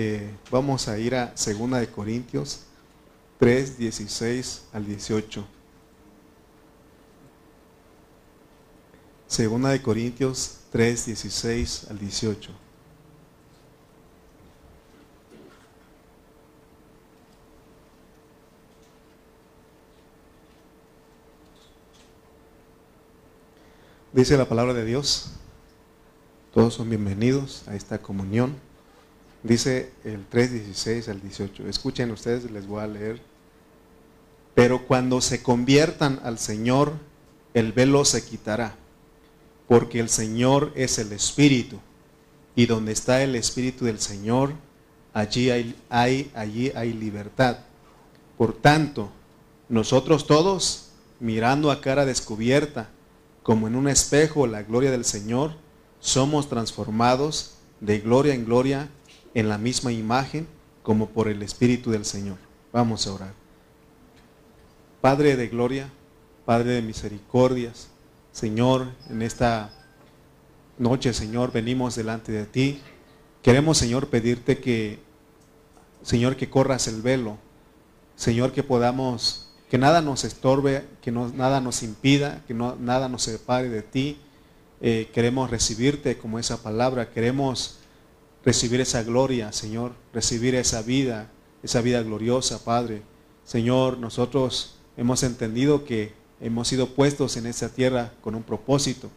eh, vamos a ir a 2 de Corintios 3, 16 al 18. Segunda de Corintios 3, 16 al 18. Dice la palabra de Dios, todos son bienvenidos a esta comunión. Dice el 3, 16 al 18. Escuchen ustedes, les voy a leer. Pero cuando se conviertan al Señor, el velo se quitará, porque el Señor es el Espíritu, y donde está el Espíritu del Señor, allí hay, hay, allí hay libertad. Por tanto, nosotros todos, mirando a cara descubierta, como en un espejo la gloria del Señor, somos transformados de gloria en gloria en la misma imagen como por el Espíritu del Señor. Vamos a orar. Padre de gloria, Padre de misericordias, Señor, en esta noche, Señor, venimos delante de ti. Queremos, Señor, pedirte que, Señor, que corras el velo. Señor, que podamos que nada nos estorbe, que nada nos impida, que no, nada nos separe de ti. Eh, queremos recibirte como esa palabra, queremos recibir esa gloria, Señor, recibir esa vida, esa vida gloriosa, Padre. Señor, nosotros hemos entendido que hemos sido puestos en esta tierra con un propósito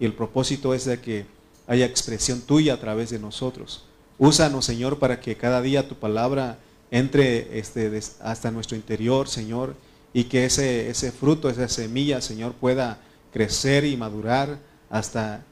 y el propósito es de que haya expresión tuya a través de nosotros. Úsanos, Señor, para que cada día tu palabra entre este, hasta nuestro interior, Señor, y que ese, ese fruto, esa semilla, Señor, pueda crecer y madurar hasta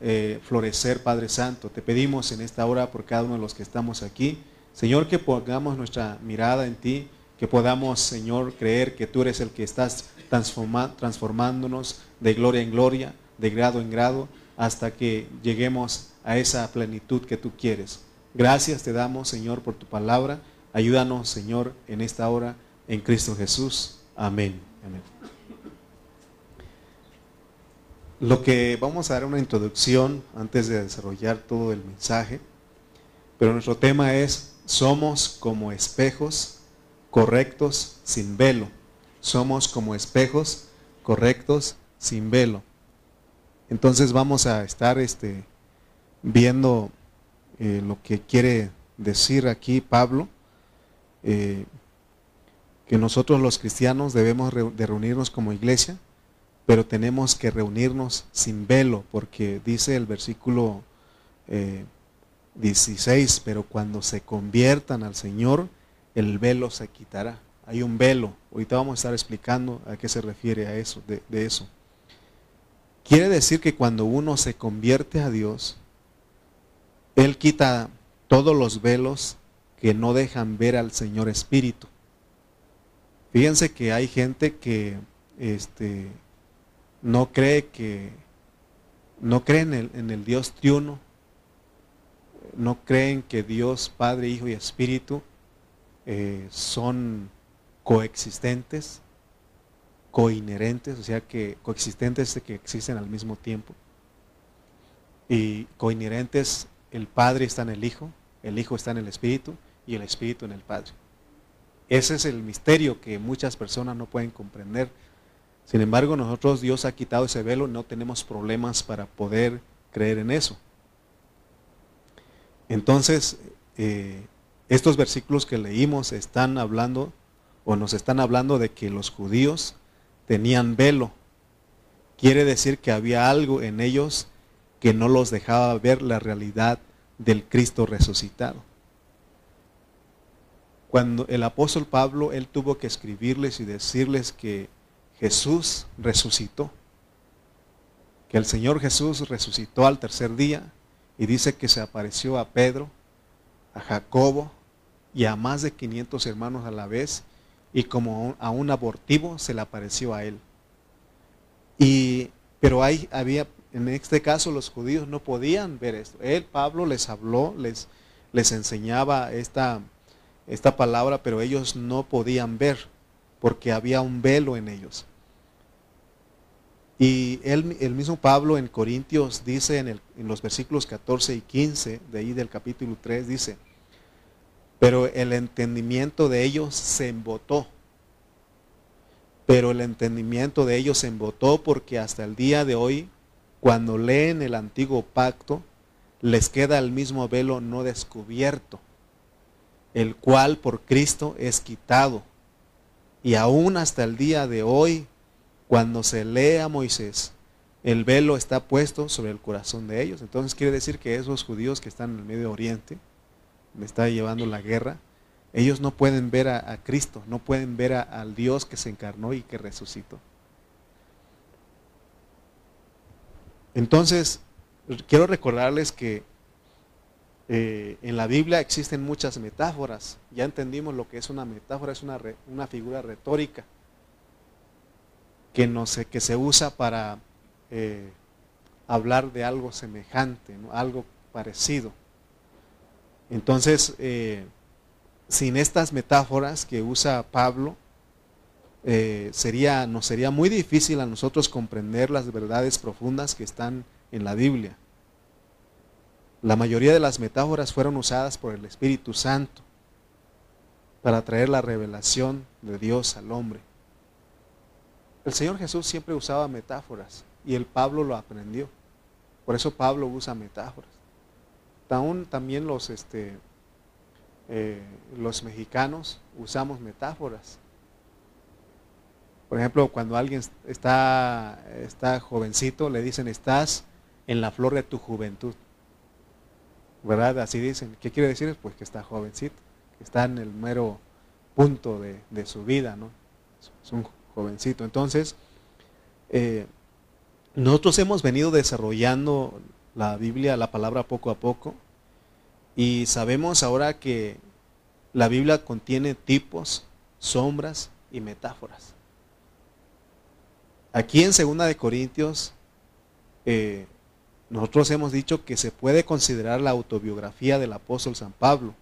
eh, florecer, Padre Santo. Te pedimos en esta hora por cada uno de los que estamos aquí, Señor, que pongamos nuestra mirada en ti, que podamos, Señor, creer que tú eres el que estás transformándonos de gloria en gloria, de grado en grado, hasta que lleguemos a esa plenitud que tú quieres. Gracias te damos, Señor, por tu palabra. Ayúdanos, Señor, en esta hora, en Cristo Jesús. Amén. Lo que vamos a dar una introducción antes de desarrollar todo el mensaje, pero nuestro tema es somos como espejos correctos sin velo. Somos como espejos correctos sin velo. Entonces vamos a estar este, viendo eh, lo que quiere decir aquí Pablo. Eh, que nosotros los cristianos debemos de reunirnos como iglesia, pero tenemos que reunirnos sin velo, porque dice el versículo 16, eh, pero cuando se conviertan al Señor, el velo se quitará. Hay un velo, ahorita vamos a estar explicando a qué se refiere a eso, de, de eso. Quiere decir que cuando uno se convierte a Dios, Él quita todos los velos que no dejan ver al Señor Espíritu. Fíjense que hay gente que este, no cree que no creen en el, Dios triuno, no creen que Dios Padre, Hijo y Espíritu eh, son coexistentes, coinherentes, o sea que coexistentes es que existen al mismo tiempo. Y coinherentes, el Padre está en el Hijo, el Hijo está en el Espíritu y el Espíritu en el Padre. Ese es el misterio que muchas personas no pueden comprender. Sin embargo, nosotros Dios ha quitado ese velo, no tenemos problemas para poder creer en eso. Entonces, eh, estos versículos que leímos están hablando o nos están hablando de que los judíos tenían velo. Quiere decir que había algo en ellos que no los dejaba ver la realidad del Cristo resucitado. Cuando el apóstol Pablo, él tuvo que escribirles y decirles que Jesús resucitó, que el Señor Jesús resucitó al tercer día y dice que se apareció a Pedro, a Jacobo y a más de 500 hermanos a la vez y como a un abortivo se le apareció a él. Y, pero hay, había, en este caso los judíos no podían ver esto. Él, Pablo, les habló, les, les enseñaba esta esta palabra, pero ellos no podían ver porque había un velo en ellos. Y él, el mismo Pablo en Corintios dice en, el, en los versículos 14 y 15, de ahí del capítulo 3, dice, Pero el entendimiento de ellos se embotó. Pero el entendimiento de ellos se embotó porque hasta el día de hoy, cuando leen el antiguo pacto, les queda el mismo velo no descubierto, el cual por Cristo es quitado. Y aún hasta el día de hoy, cuando se lee a Moisés, el velo está puesto sobre el corazón de ellos. Entonces quiere decir que esos judíos que están en el Medio Oriente, me está llevando la guerra, ellos no pueden ver a, Cristo, no pueden ver al Dios que se encarnó y que resucitó. Entonces, quiero recordarles que eh, en la Biblia existen muchas metáforas. Ya entendimos lo que es una metáfora, es una figura retórica que, no sé, que se usa para eh, hablar de algo semejante, algo parecido. Entonces, eh, sin estas metáforas que usa Pablo, sería, nos sería muy difícil a nosotros comprender las verdades profundas que están en la Biblia. La mayoría de las metáforas fueron usadas por el Espíritu Santo para traer la revelación de Dios al hombre. El Señor Jesús siempre usaba metáforas y el Pablo lo aprendió. Por eso Pablo usa metáforas. Aún también los, este, eh, mexicanos usamos metáforas. Por ejemplo, cuando alguien está, está jovencito, le dicen, estás en la flor de tu juventud. ¿Verdad? Así dicen. ¿Qué quiere decir? Pues que está jovencito, que está en el mero punto de, su vida, ¿no? Es un jovencito. Entonces, eh, nosotros hemos venido desarrollando la Biblia, la palabra poco a poco, y sabemos ahora que la Biblia contiene tipos, sombras y metáforas. Aquí en Segunda de Corintios eh, nosotros hemos dicho que se puede considerar la autobiografía del apóstol San Pablo.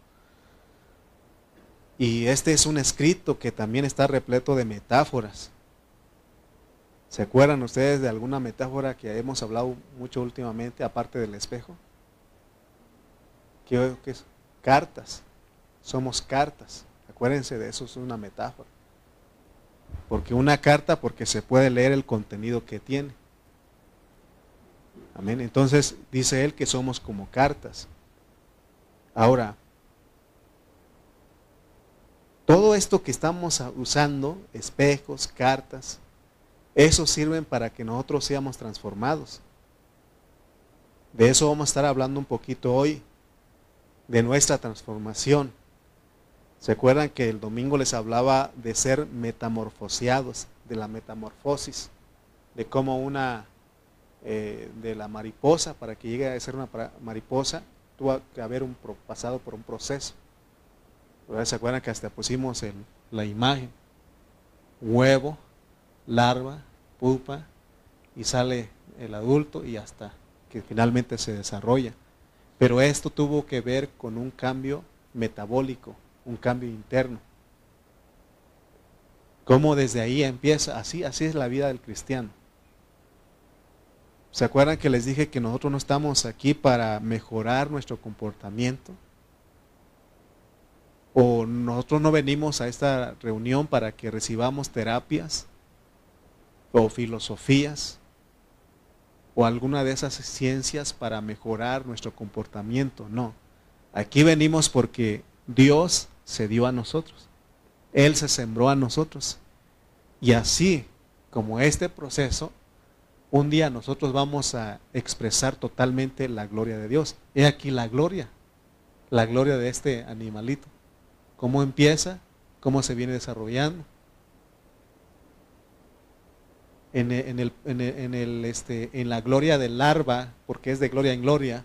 Y este es un escrito que también está repleto de metáforas. ¿Se acuerdan ustedes de alguna metáfora que hemos hablado mucho últimamente, aparte del espejo? ¿Qué, es? Cartas. Somos cartas. Acuérdense de eso, es una metáfora. Porque una carta, porque se puede leer el contenido que tiene. Amén. Entonces dice él que somos como cartas. Ahora, todo esto que estamos usando, espejos, cartas, eso sirven para que nosotros seamos transformados. De eso vamos a estar hablando un poquito hoy, de nuestra transformación. ¿Se acuerdan que el domingo les hablaba de ser metamorfoseados, de la metamorfosis, de cómo una eh, de la mariposa, para que llegue a ser una mariposa, tuvo que haber un, pasado por un proceso. ¿Se acuerdan que hasta pusimos la imagen? Huevo, larva, pupa, y sale el adulto y hasta que finalmente se desarrolla. Pero esto tuvo que ver con un cambio metabólico, un cambio interno. Cómo desde ahí empieza, así, así es la vida del cristiano. ¿Se acuerdan que les dije que nosotros no estamos aquí para mejorar nuestro comportamiento? ¿O nosotros no venimos a esta reunión para que recibamos terapias o filosofías o alguna de esas ciencias para mejorar nuestro comportamiento? No. Aquí venimos porque Dios se dio a nosotros. Él se sembró a nosotros. Y así como este proceso, un día nosotros vamos a expresar totalmente la gloria de Dios. He aquí la gloria, la gloria de este animalito. ¿Cómo empieza? ¿Cómo se viene desarrollando? En, el, en, el, este, en la gloria del larva, porque es de gloria en gloria,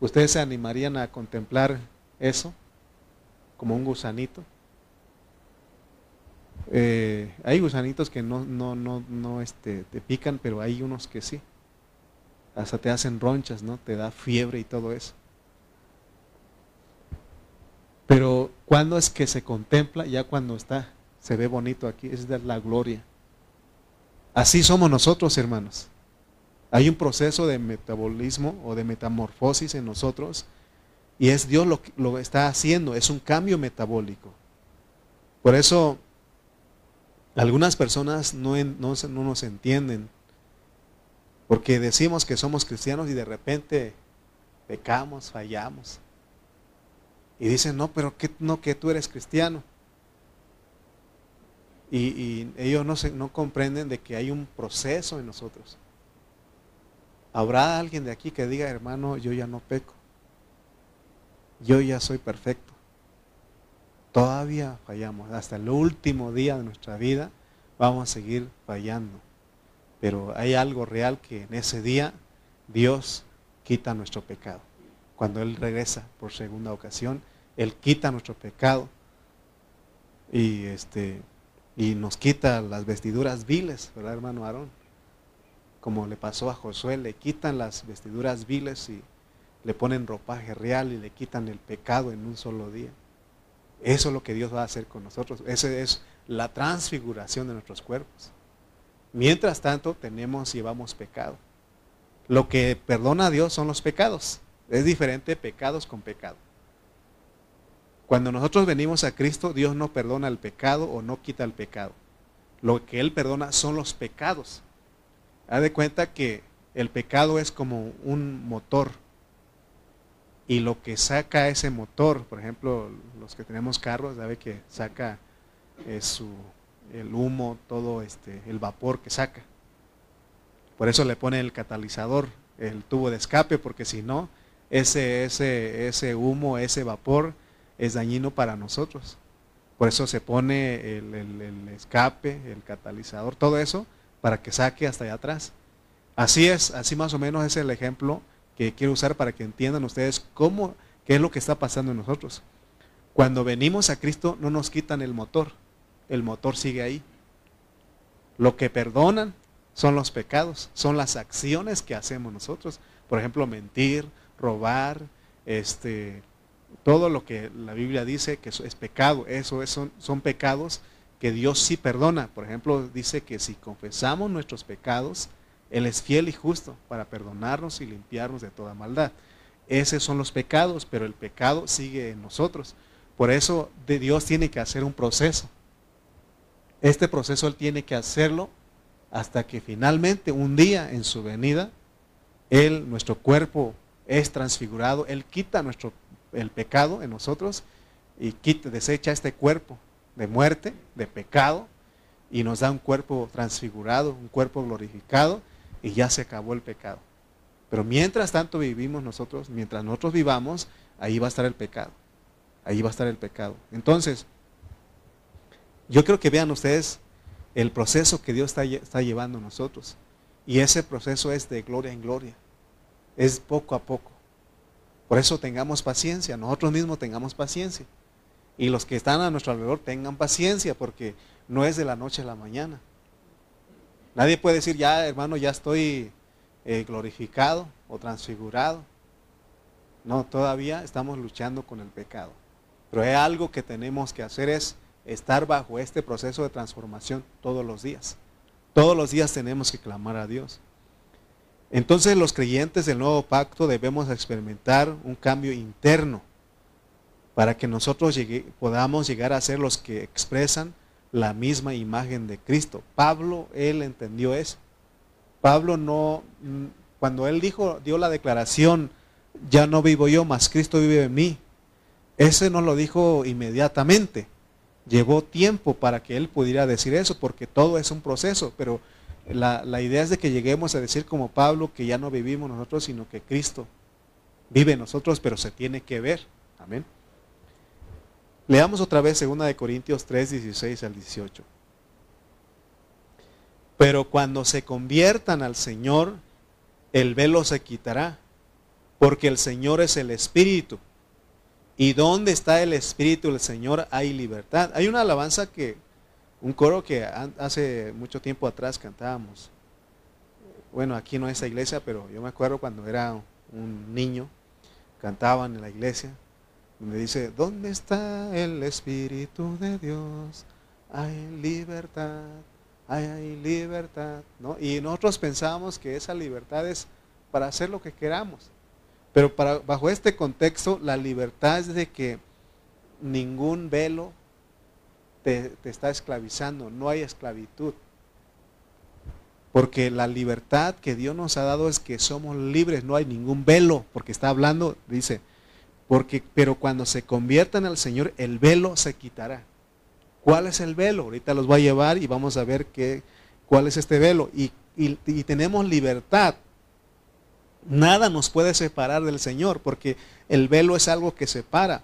¿ustedes se animarían a contemplar eso como un gusanito? Eh, hay gusanitos que no, no, no, no este, te pican, pero hay unos que sí. Hasta te hacen ronchas, ¿no? Te da fiebre y todo eso. Pero cuando es que se contempla? Ya cuando está, se ve bonito aquí, es de la gloria. Así somos nosotros, hermanos. Hay un proceso de metabolismo o de metamorfosis en nosotros Y es Dios lo que lo está haciendo, es un cambio metabólico. Por eso algunas personas no, no, no nos entienden, porque decimos que somos cristianos y de repente pecamos, fallamos. Y dicen, no, pero que, no, que tú eres cristiano. Y, ellos no, se, no comprenden de que hay un proceso en nosotros. ¿Habrá alguien de aquí que diga, hermano, yo ya no peco? Yo ya soy perfecto. Todavía fallamos. Hasta el último día de nuestra vida vamos a seguir fallando. Pero hay algo real que en ese día Dios quita nuestro pecado. Cuando Él regresa por segunda ocasión, Él quita nuestro pecado y, este, y nos quita las vestiduras viles, ¿verdad, hermano Aarón? Como le pasó a Josué, le quitan las vestiduras viles y le ponen ropaje real y le quitan el pecado en un solo día. Eso es lo que Dios va a hacer con nosotros. Esa es la transfiguración de nuestros cuerpos. Mientras tanto, tenemos y llevamos pecado. Lo que perdona a Dios son los pecados. Es diferente pecados con pecado. Cuando nosotros venimos a Cristo, Dios no perdona el pecado o no quita el pecado. Lo que Él perdona son los pecados. Haz de cuenta que el pecado es como un motor. Y lo que saca ese motor, por ejemplo, los que tenemos carros, sabe que saca su, el humo, todo este, el vapor que saca. Por eso le pone el catalizador, el tubo de escape, porque si no, ese, ese, ese humo, ese vapor es dañino para nosotros. Por eso se pone el, escape, el catalizador, todo eso, para que saque hasta allá atrás. Así es, así más o menos es el ejemplo que quiero usar para que entiendan ustedes cómo, qué es lo que está pasando en nosotros. Cuando venimos a Cristo no nos quitan el motor, el motor sigue ahí. Lo que perdonan son los pecados, son las acciones que hacemos nosotros. Por ejemplo, mentir, robar, este, todo lo que la Biblia dice que es pecado, eso son, son pecados que Dios sí perdona. Por ejemplo, dice que si confesamos nuestros pecados, Él es fiel y justo para perdonarnos y limpiarnos de toda maldad. Esos son los pecados, pero el pecado sigue en nosotros. Por eso Dios tiene que hacer un proceso. Este proceso Él tiene que hacerlo hasta que finalmente un día en su venida, Él, nuestro cuerpo es transfigurado, Él quita nuestro, el pecado en nosotros y quita, desecha este cuerpo de muerte, de pecado, y nos da un cuerpo transfigurado, un cuerpo glorificado, y ya se acabó el pecado. Pero mientras tanto vivimos nosotros, mientras nosotros vivamos, ahí va a estar el pecado. Ahí va a estar el pecado. Entonces, yo creo que vean ustedes el proceso que Dios está, está llevando a nosotros. Y ese proceso es de gloria en gloria. Es poco a poco. Por eso tengamos paciencia, nosotros mismos tengamos paciencia. Y los que están a nuestro alrededor tengan paciencia porque no es de la noche a la mañana. Nadie puede decir, ya hermano, ya estoy eh, glorificado o transfigurado. No, todavía estamos luchando con el pecado. Pero hay algo que tenemos que hacer es estar bajo este proceso de transformación todos los días. Todos los días tenemos que clamar a Dios. Entonces los creyentes del nuevo pacto debemos experimentar un cambio interno para que nosotros podamos llegar a ser los que expresan la misma imagen de Cristo. Pablo, él entendió eso. Pablo no, cuando él dijo, dio la declaración, ya no vivo yo, mas Cristo vive en mí. Ese no lo dijo inmediatamente. Llevó tiempo para que él pudiera decir eso, porque todo es un proceso, pero la, la, idea es de que lleguemos a decir como Pablo que ya no vivimos nosotros, sino que Cristo vive en nosotros, pero se tiene que ver. Amén. Leamos otra vez 2 de Corintios 3, 16 al 18. Pero cuando se conviertan al Señor, el velo se quitará, porque el Señor es el Espíritu y donde está el Espíritu del Señor hay libertad. Hay una alabanza que, un coro que hace mucho tiempo atrás cantábamos. Bueno, aquí no es esa iglesia, pero yo me acuerdo cuando era un niño, cantaban en la iglesia, donde dice, ¿dónde está el Espíritu de Dios? Hay libertad, hay libertad. ¿no? Y nosotros pensábamos que esa libertad es para hacer lo que queramos. Pero para, bajo este contexto, la libertad es de que ningún velo te, está esclavizando, no hay esclavitud. Porque la libertad que Dios nos ha dado es que somos libres, no hay ningún velo, porque está hablando, dice, porque, pero cuando se conviertan al Señor, el velo se quitará. ¿Cuál es el velo? Ahorita los voy a llevar y vamos a ver qué, cuál es este velo. Y, y tenemos libertad. Nada nos puede separar del Señor, porque el velo es algo que separa.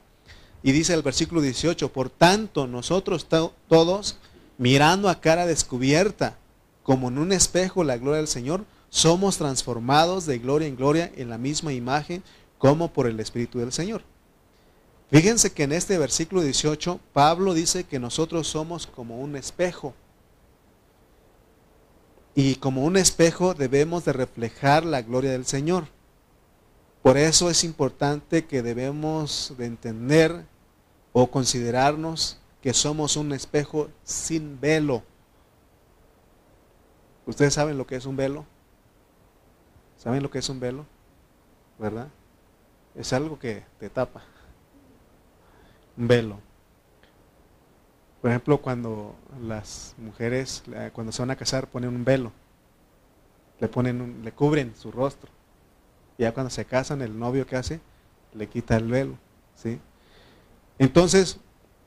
Y dice el versículo 18, por tanto nosotros todos, mirando a cara descubierta, como en un espejo la gloria del Señor, somos transformados de gloria en gloria en la misma imagen como por el Espíritu del Señor. Fíjense que en este versículo 18 Pablo dice que nosotros somos como un espejo. Y como un espejo debemos de reflejar la gloria del Señor. Por eso es importante que debemos de entender o considerarnos que somos un espejo sin velo. ¿Ustedes saben lo que es un velo? ¿Saben lo que es un velo? ¿Verdad? es algo que te tapa. Un velo. Por ejemplo, cuando las mujeres, cuando se van a casar, ponen un velo. Le ponen le cubren su rostro. Y ya cuando se casan, el novio que hace, le quita el velo. ¿sí? Entonces,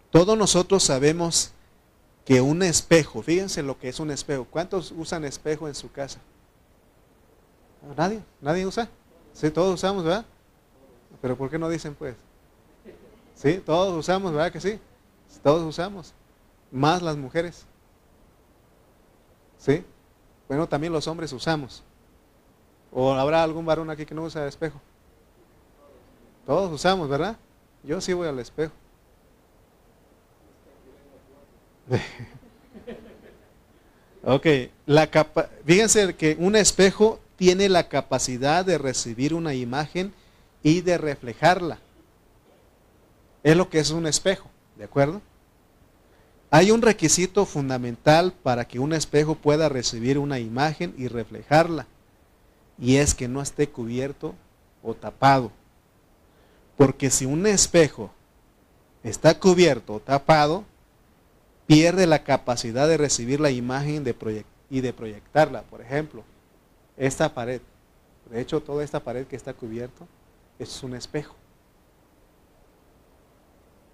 todos nosotros sabemos que un espejo, fíjense lo que es un espejo. ¿Cuántos usan espejo en su casa? Nadie, nadie usa. Sí, todos usamos, ¿verdad? Pero ¿por qué no dicen pues? Sí, todos usamos, ¿verdad que sí? Todos usamos. Más las mujeres. ¿Sí? Bueno, también los hombres usamos. ¿O habrá algún varón aquí que no usa espejo? Todos usamos, ¿verdad? Yo sí voy al espejo. ok, la capa fíjense que un espejo tiene la capacidad de recibir una imagen y de reflejarla. Es lo que es un espejo, ¿de acuerdo? Hay un requisito fundamental para que un espejo pueda recibir una imagen y reflejarla, y es que no esté cubierto o tapado. Porque si un espejo está cubierto o tapado, pierde la capacidad de recibir la imagen y de proyectarla. Por ejemplo, esta pared, de hecho toda esta pared que está cubierto, es un espejo.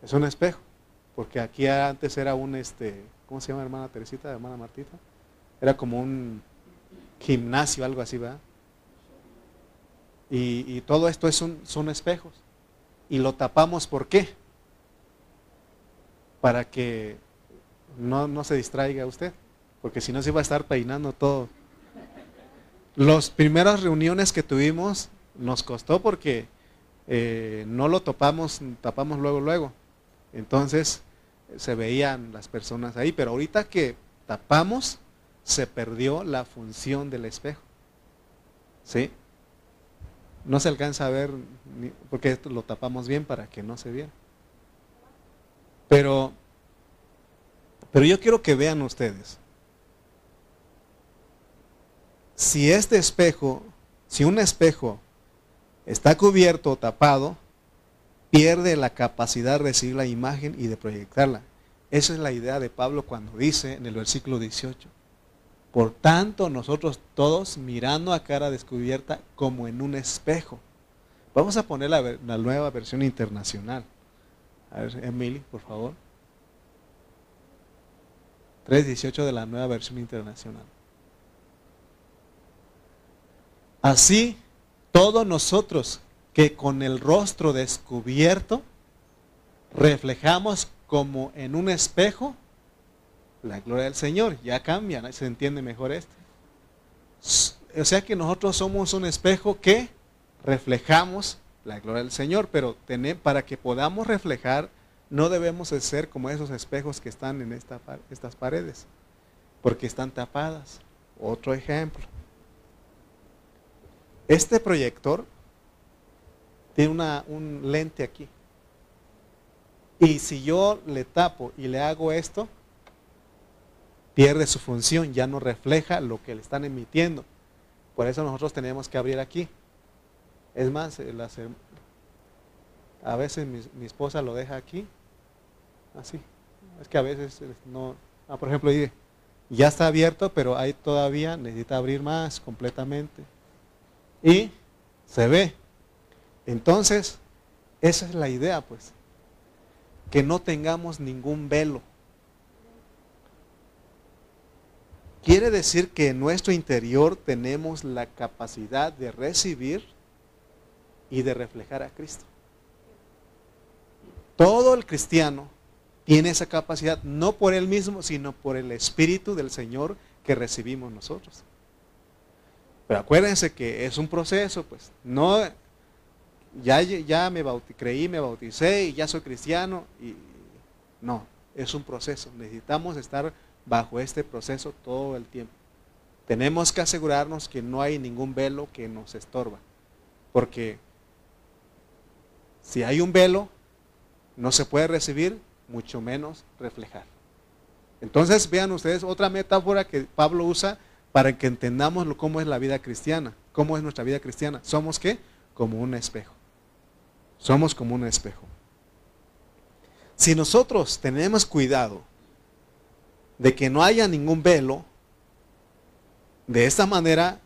Es un espejo. Porque aquí antes era un, este, ¿cómo se llama hermana Teresita, hermana Martita? Era como un gimnasio, algo así, ¿verdad? Y, todo esto es son espejos. Y lo tapamos, ¿por qué? Para que no, no se distraiga usted. Porque si no se iba a estar peinando todo. Las primeras reuniones que tuvimos nos costó porque eh, no lo topamos, tapamos luego, luego. Entonces se veían las personas ahí, pero ahorita que tapamos, se perdió la función del espejo. ¿Sí? No se alcanza a ver, porque lo tapamos bien para que no se viera. Pero, pero yo quiero que vean ustedes, si este espejo, si un espejo está cubierto o tapado, pierde la capacidad de recibir la imagen y de proyectarla. Esa es la idea de Pablo cuando dice en el versículo 18, por tanto nosotros todos mirando a cara descubierta como en un espejo. Vamos a poner la, nueva versión internacional. A ver, Emily, por favor. 3.18 de la nueva versión internacional. Así todos nosotros que con el rostro descubierto reflejamos como en un espejo la gloria del Señor. Ya cambia, se entiende mejor esto. O sea que nosotros somos un espejo que reflejamos la gloria del Señor, pero para que podamos reflejar no debemos de ser como esos espejos que están en estas paredes, porque están tapadas. Otro ejemplo. Este proyector tiene una, un lente aquí. Y si yo le tapo y le hago esto, pierde su función, ya no refleja lo que le están emitiendo. Por eso nosotros tenemos que abrir aquí. Es más, a veces mi, esposa lo deja aquí, así. Es que a veces no, ah, por ejemplo, ya está abierto, pero ahí todavía necesita abrir más completamente. Y se ve. Entonces, esa es la idea, pues. Que no tengamos ningún velo. Quiere decir que en nuestro interior tenemos la capacidad de recibir y de reflejar a Cristo. Todo el cristiano tiene esa capacidad, no por él mismo, sino por el Espíritu del Señor que recibimos nosotros. Pero acuérdense que es un proceso, pues. No, ya, ya me creí, me bauticé y ya soy cristiano. Y, no, es un proceso. Necesitamos estar bajo este proceso todo el tiempo. Tenemos que asegurarnos que no hay ningún velo que nos estorba. Porque si hay un velo, no se puede recibir, mucho menos reflejar. Entonces vean ustedes otra metáfora que Pablo usa para que entendamos cómo es la vida cristiana. ¿Cómo es nuestra vida cristiana? Somos qué? Como un espejo. Somos como un espejo. Si nosotros tenemos cuidado de que no haya ningún velo, de esta manera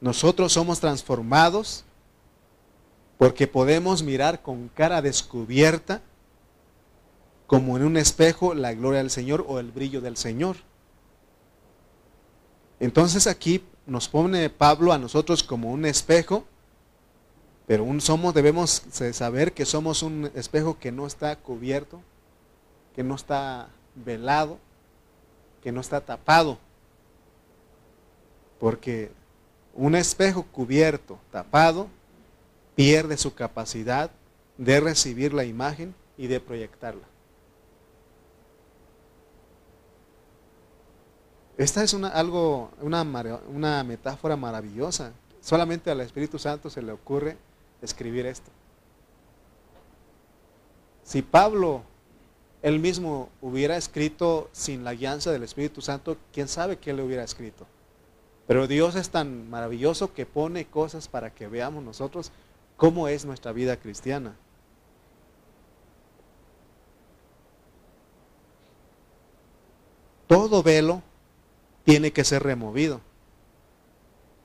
nosotros somos transformados porque podemos mirar con cara descubierta, como en un espejo, la gloria del Señor o el brillo del Señor. Entonces aquí nos pone Pablo a nosotros como un espejo, pero un somos debemos saber que somos un espejo que no está cubierto, que no está velado, que no está tapado. Porque un espejo cubierto, tapado, pierde su capacidad de recibir la imagen y de proyectarla. Esta es una, algo, una, una metáfora maravillosa. Solamente al Espíritu Santo se le ocurre escribir esto. Si Pablo él mismo hubiera escrito sin la guianza del Espíritu Santo, quién sabe qué le hubiera escrito. Pero Dios es tan maravilloso que pone cosas para que veamos nosotros cómo es nuestra vida cristiana. Todo velo tiene que ser removido.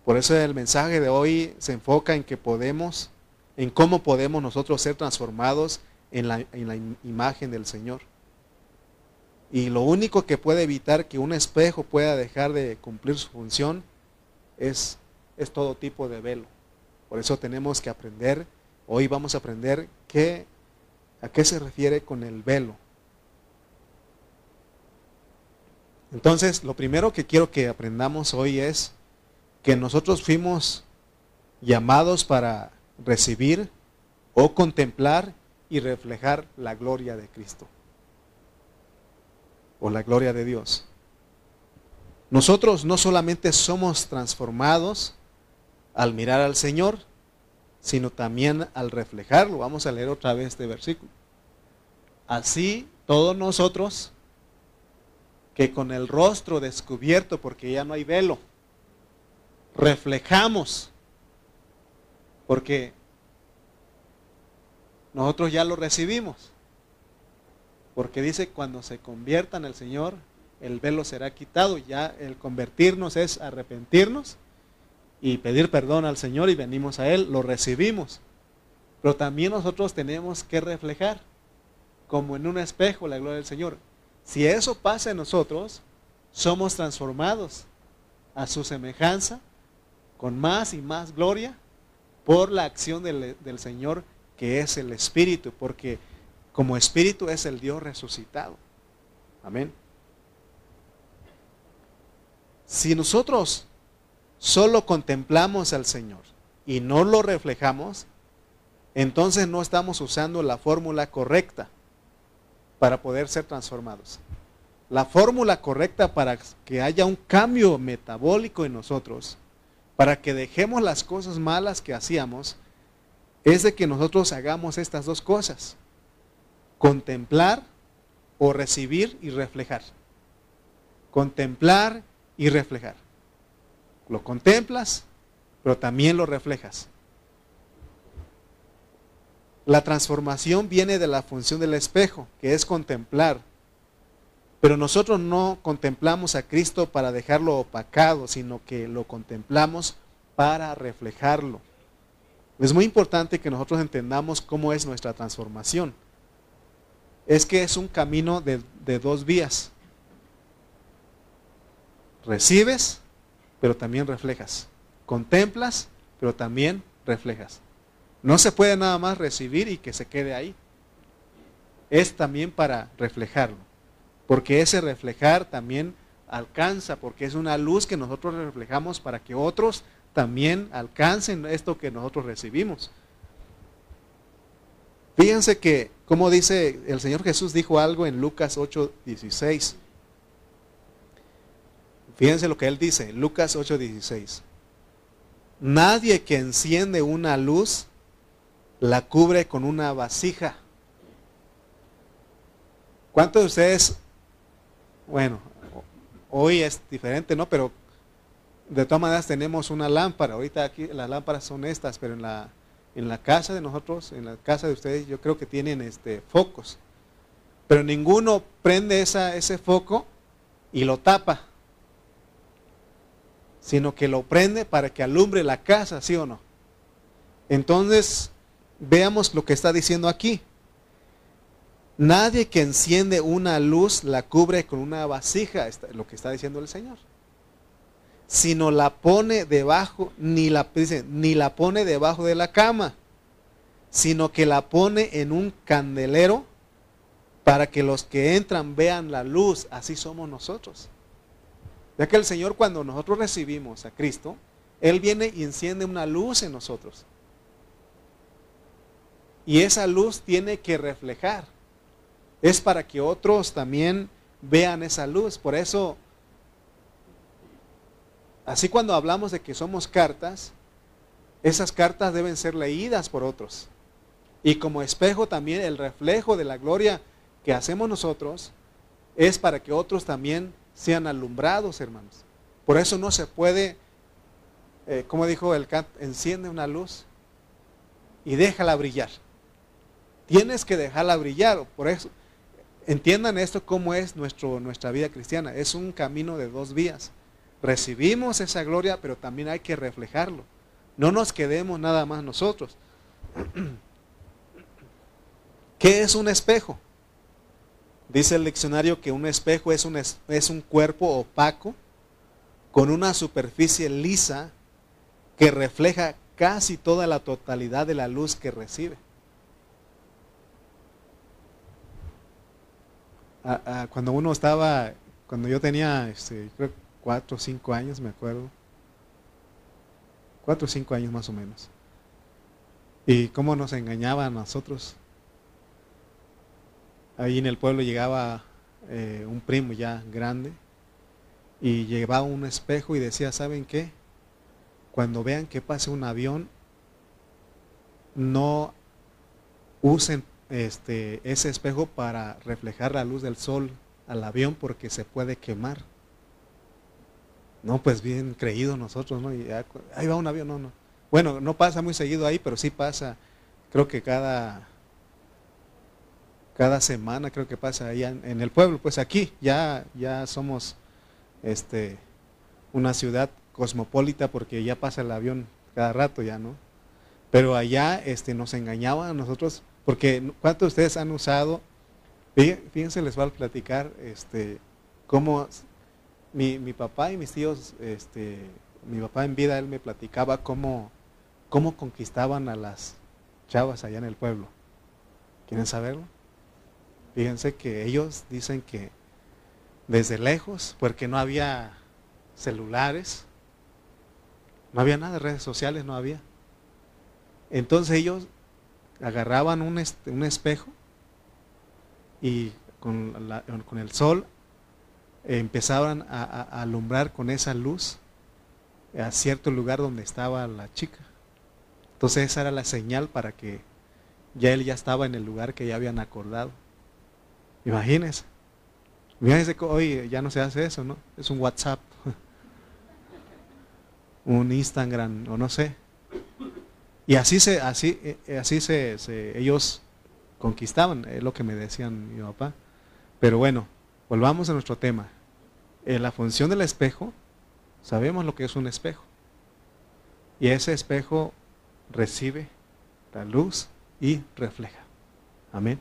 Por eso el mensaje de hoy se enfoca en que podemos, en cómo podemos nosotros ser transformados en la, imagen del Señor. Y lo único que puede evitar que un espejo pueda dejar de cumplir su función es, es todo tipo de velo. Por eso tenemos que aprender, hoy vamos a aprender qué, a qué se refiere con el velo. Entonces, lo primero que quiero que aprendamos hoy es que nosotros fuimos llamados para recibir o contemplar y reflejar la gloria de Cristo o la gloria de Dios. Nosotros no solamente somos transformados al mirar al Señor, sino también al reflejarlo. Vamos a leer otra vez este versículo. Así todos nosotros que con el rostro descubierto, porque ya no hay velo, reflejamos, porque nosotros ya lo recibimos. Porque dice, cuando se convierta en el Señor, el velo será quitado. Ya el convertirnos es arrepentirnos y pedir perdón al Señor y venimos a Él, lo recibimos. Pero también nosotros tenemos que reflejar, como en un espejo, la gloria del Señor. Si eso pasa en nosotros, somos transformados a su semejanza, con más y más gloria, por la acción del, del Señor que es el Espíritu, porque como Espíritu es el Dios resucitado. Amén. Si nosotros solo contemplamos al Señor y no lo reflejamos, entonces no estamos usando la fórmula correcta para poder ser transformados. La fórmula correcta para que haya un cambio metabólico en nosotros, para que dejemos las cosas malas que hacíamos, es de que nosotros hagamos estas dos cosas. Contemplar o recibir y reflejar. Contemplar y reflejar. Lo contemplas, pero también lo reflejas. La transformación viene de la función del espejo, que es contemplar. Pero nosotros no contemplamos a Cristo para dejarlo opacado, sino que lo contemplamos para reflejarlo. Es muy importante que nosotros entendamos cómo es nuestra transformación. Es que es un camino de, de dos vías. Recibes, pero también reflejas. Contemplas, pero también reflejas. No se puede nada más recibir y que se quede ahí. Es también para reflejarlo. Porque ese reflejar también alcanza, porque es una luz que nosotros reflejamos para que otros también alcancen esto que nosotros recibimos. Fíjense que, como dice el Señor Jesús, dijo algo en Lucas 8:16. Fíjense lo que él dice, Lucas 8:16. Nadie que enciende una luz la cubre con una vasija. ¿Cuántos de ustedes, bueno, hoy es diferente, ¿no? Pero de todas maneras tenemos una lámpara. Ahorita aquí las lámparas son estas, pero en la, en la casa de nosotros, en la casa de ustedes, yo creo que tienen este, focos. Pero ninguno prende ese foco y lo tapa, sino que lo prende para que alumbre la casa, ¿sí o no? Entonces, veamos lo que está diciendo aquí. Nadie que enciende una luz la cubre con una vasija, lo que está diciendo el Señor. Sino la pone debajo, ni la, ni la pone debajo de la cama, sino que la pone en un candelero para que los que entran vean la luz. Así somos nosotros. Ya que el Señor cuando nosotros recibimos a Cristo, Él viene y enciende una luz en nosotros. Y esa luz tiene que reflejar. Es para que otros también vean esa luz. Por eso, así cuando hablamos de que somos cartas, esas cartas deben ser leídas por otros. Y como espejo también el reflejo de la gloria que hacemos nosotros es para que otros también sean alumbrados, hermanos. Por eso no se puede, eh, como dijo el Kant, enciende una luz y déjala brillar. Tienes que dejarla brillar. Por eso, entiendan esto cómo es nuestro, nuestra vida cristiana. Es un camino de dos vías. Recibimos esa gloria, pero también hay que reflejarlo. No nos quedemos nada más nosotros. ¿Qué es un espejo? Dice el diccionario que un espejo es un, es un cuerpo opaco con una superficie lisa que refleja casi toda la totalidad de la luz que recibe. cuando uno estaba, cuando yo tenía, este, creo, cuatro o cinco años, me acuerdo. Cuatro o cinco años más o menos. Y cómo nos engañaba a nosotros. Ahí en el pueblo llegaba eh, un primo ya grande y llevaba un espejo y decía, ¿saben qué? Cuando vean que pase un avión, no usen este, ese espejo para reflejar la luz del sol al avión porque se puede quemar. No, pues bien creído nosotros, ¿no? Y ahí va un avión, no, no. Bueno, no pasa muy seguido ahí, pero sí pasa, creo que cada, cada semana creo que pasa allá en, el pueblo. Pues aquí ya, ya somos este, una ciudad cosmopolita porque ya pasa el avión cada rato ya, ¿no? Pero allá este, nos engañaban a nosotros porque ¿cuántos de ustedes han usado? Fíjense, les voy a platicar este, cómo mi, papá y mis tíos, este, mi papá en vida, él me platicaba cómo, cómo conquistaban a las chavas allá en el pueblo. ¿Quieren saberlo? Fíjense que ellos dicen que desde lejos, porque no había celulares, no había nada, redes sociales no había. Entonces ellos agarraban un, espejo y con, el sol empezaban a, alumbrar con esa luz a cierto lugar donde estaba la chica. Entonces esa era la señal para que ya él ya estaba en el lugar que ya habían acordado. Imagínense. Imagínense que hoy ya no se hace eso, ¿no? Es un WhatsApp, un Instagram o no sé. Y así se, así, eh, así se, ellos conquistaban, es lo que me decían mi papá. Pero bueno, volvamos a nuestro tema. En la función del espejo, sabemos lo que es un espejo. Y ese espejo recibe la luz y refleja. Amén.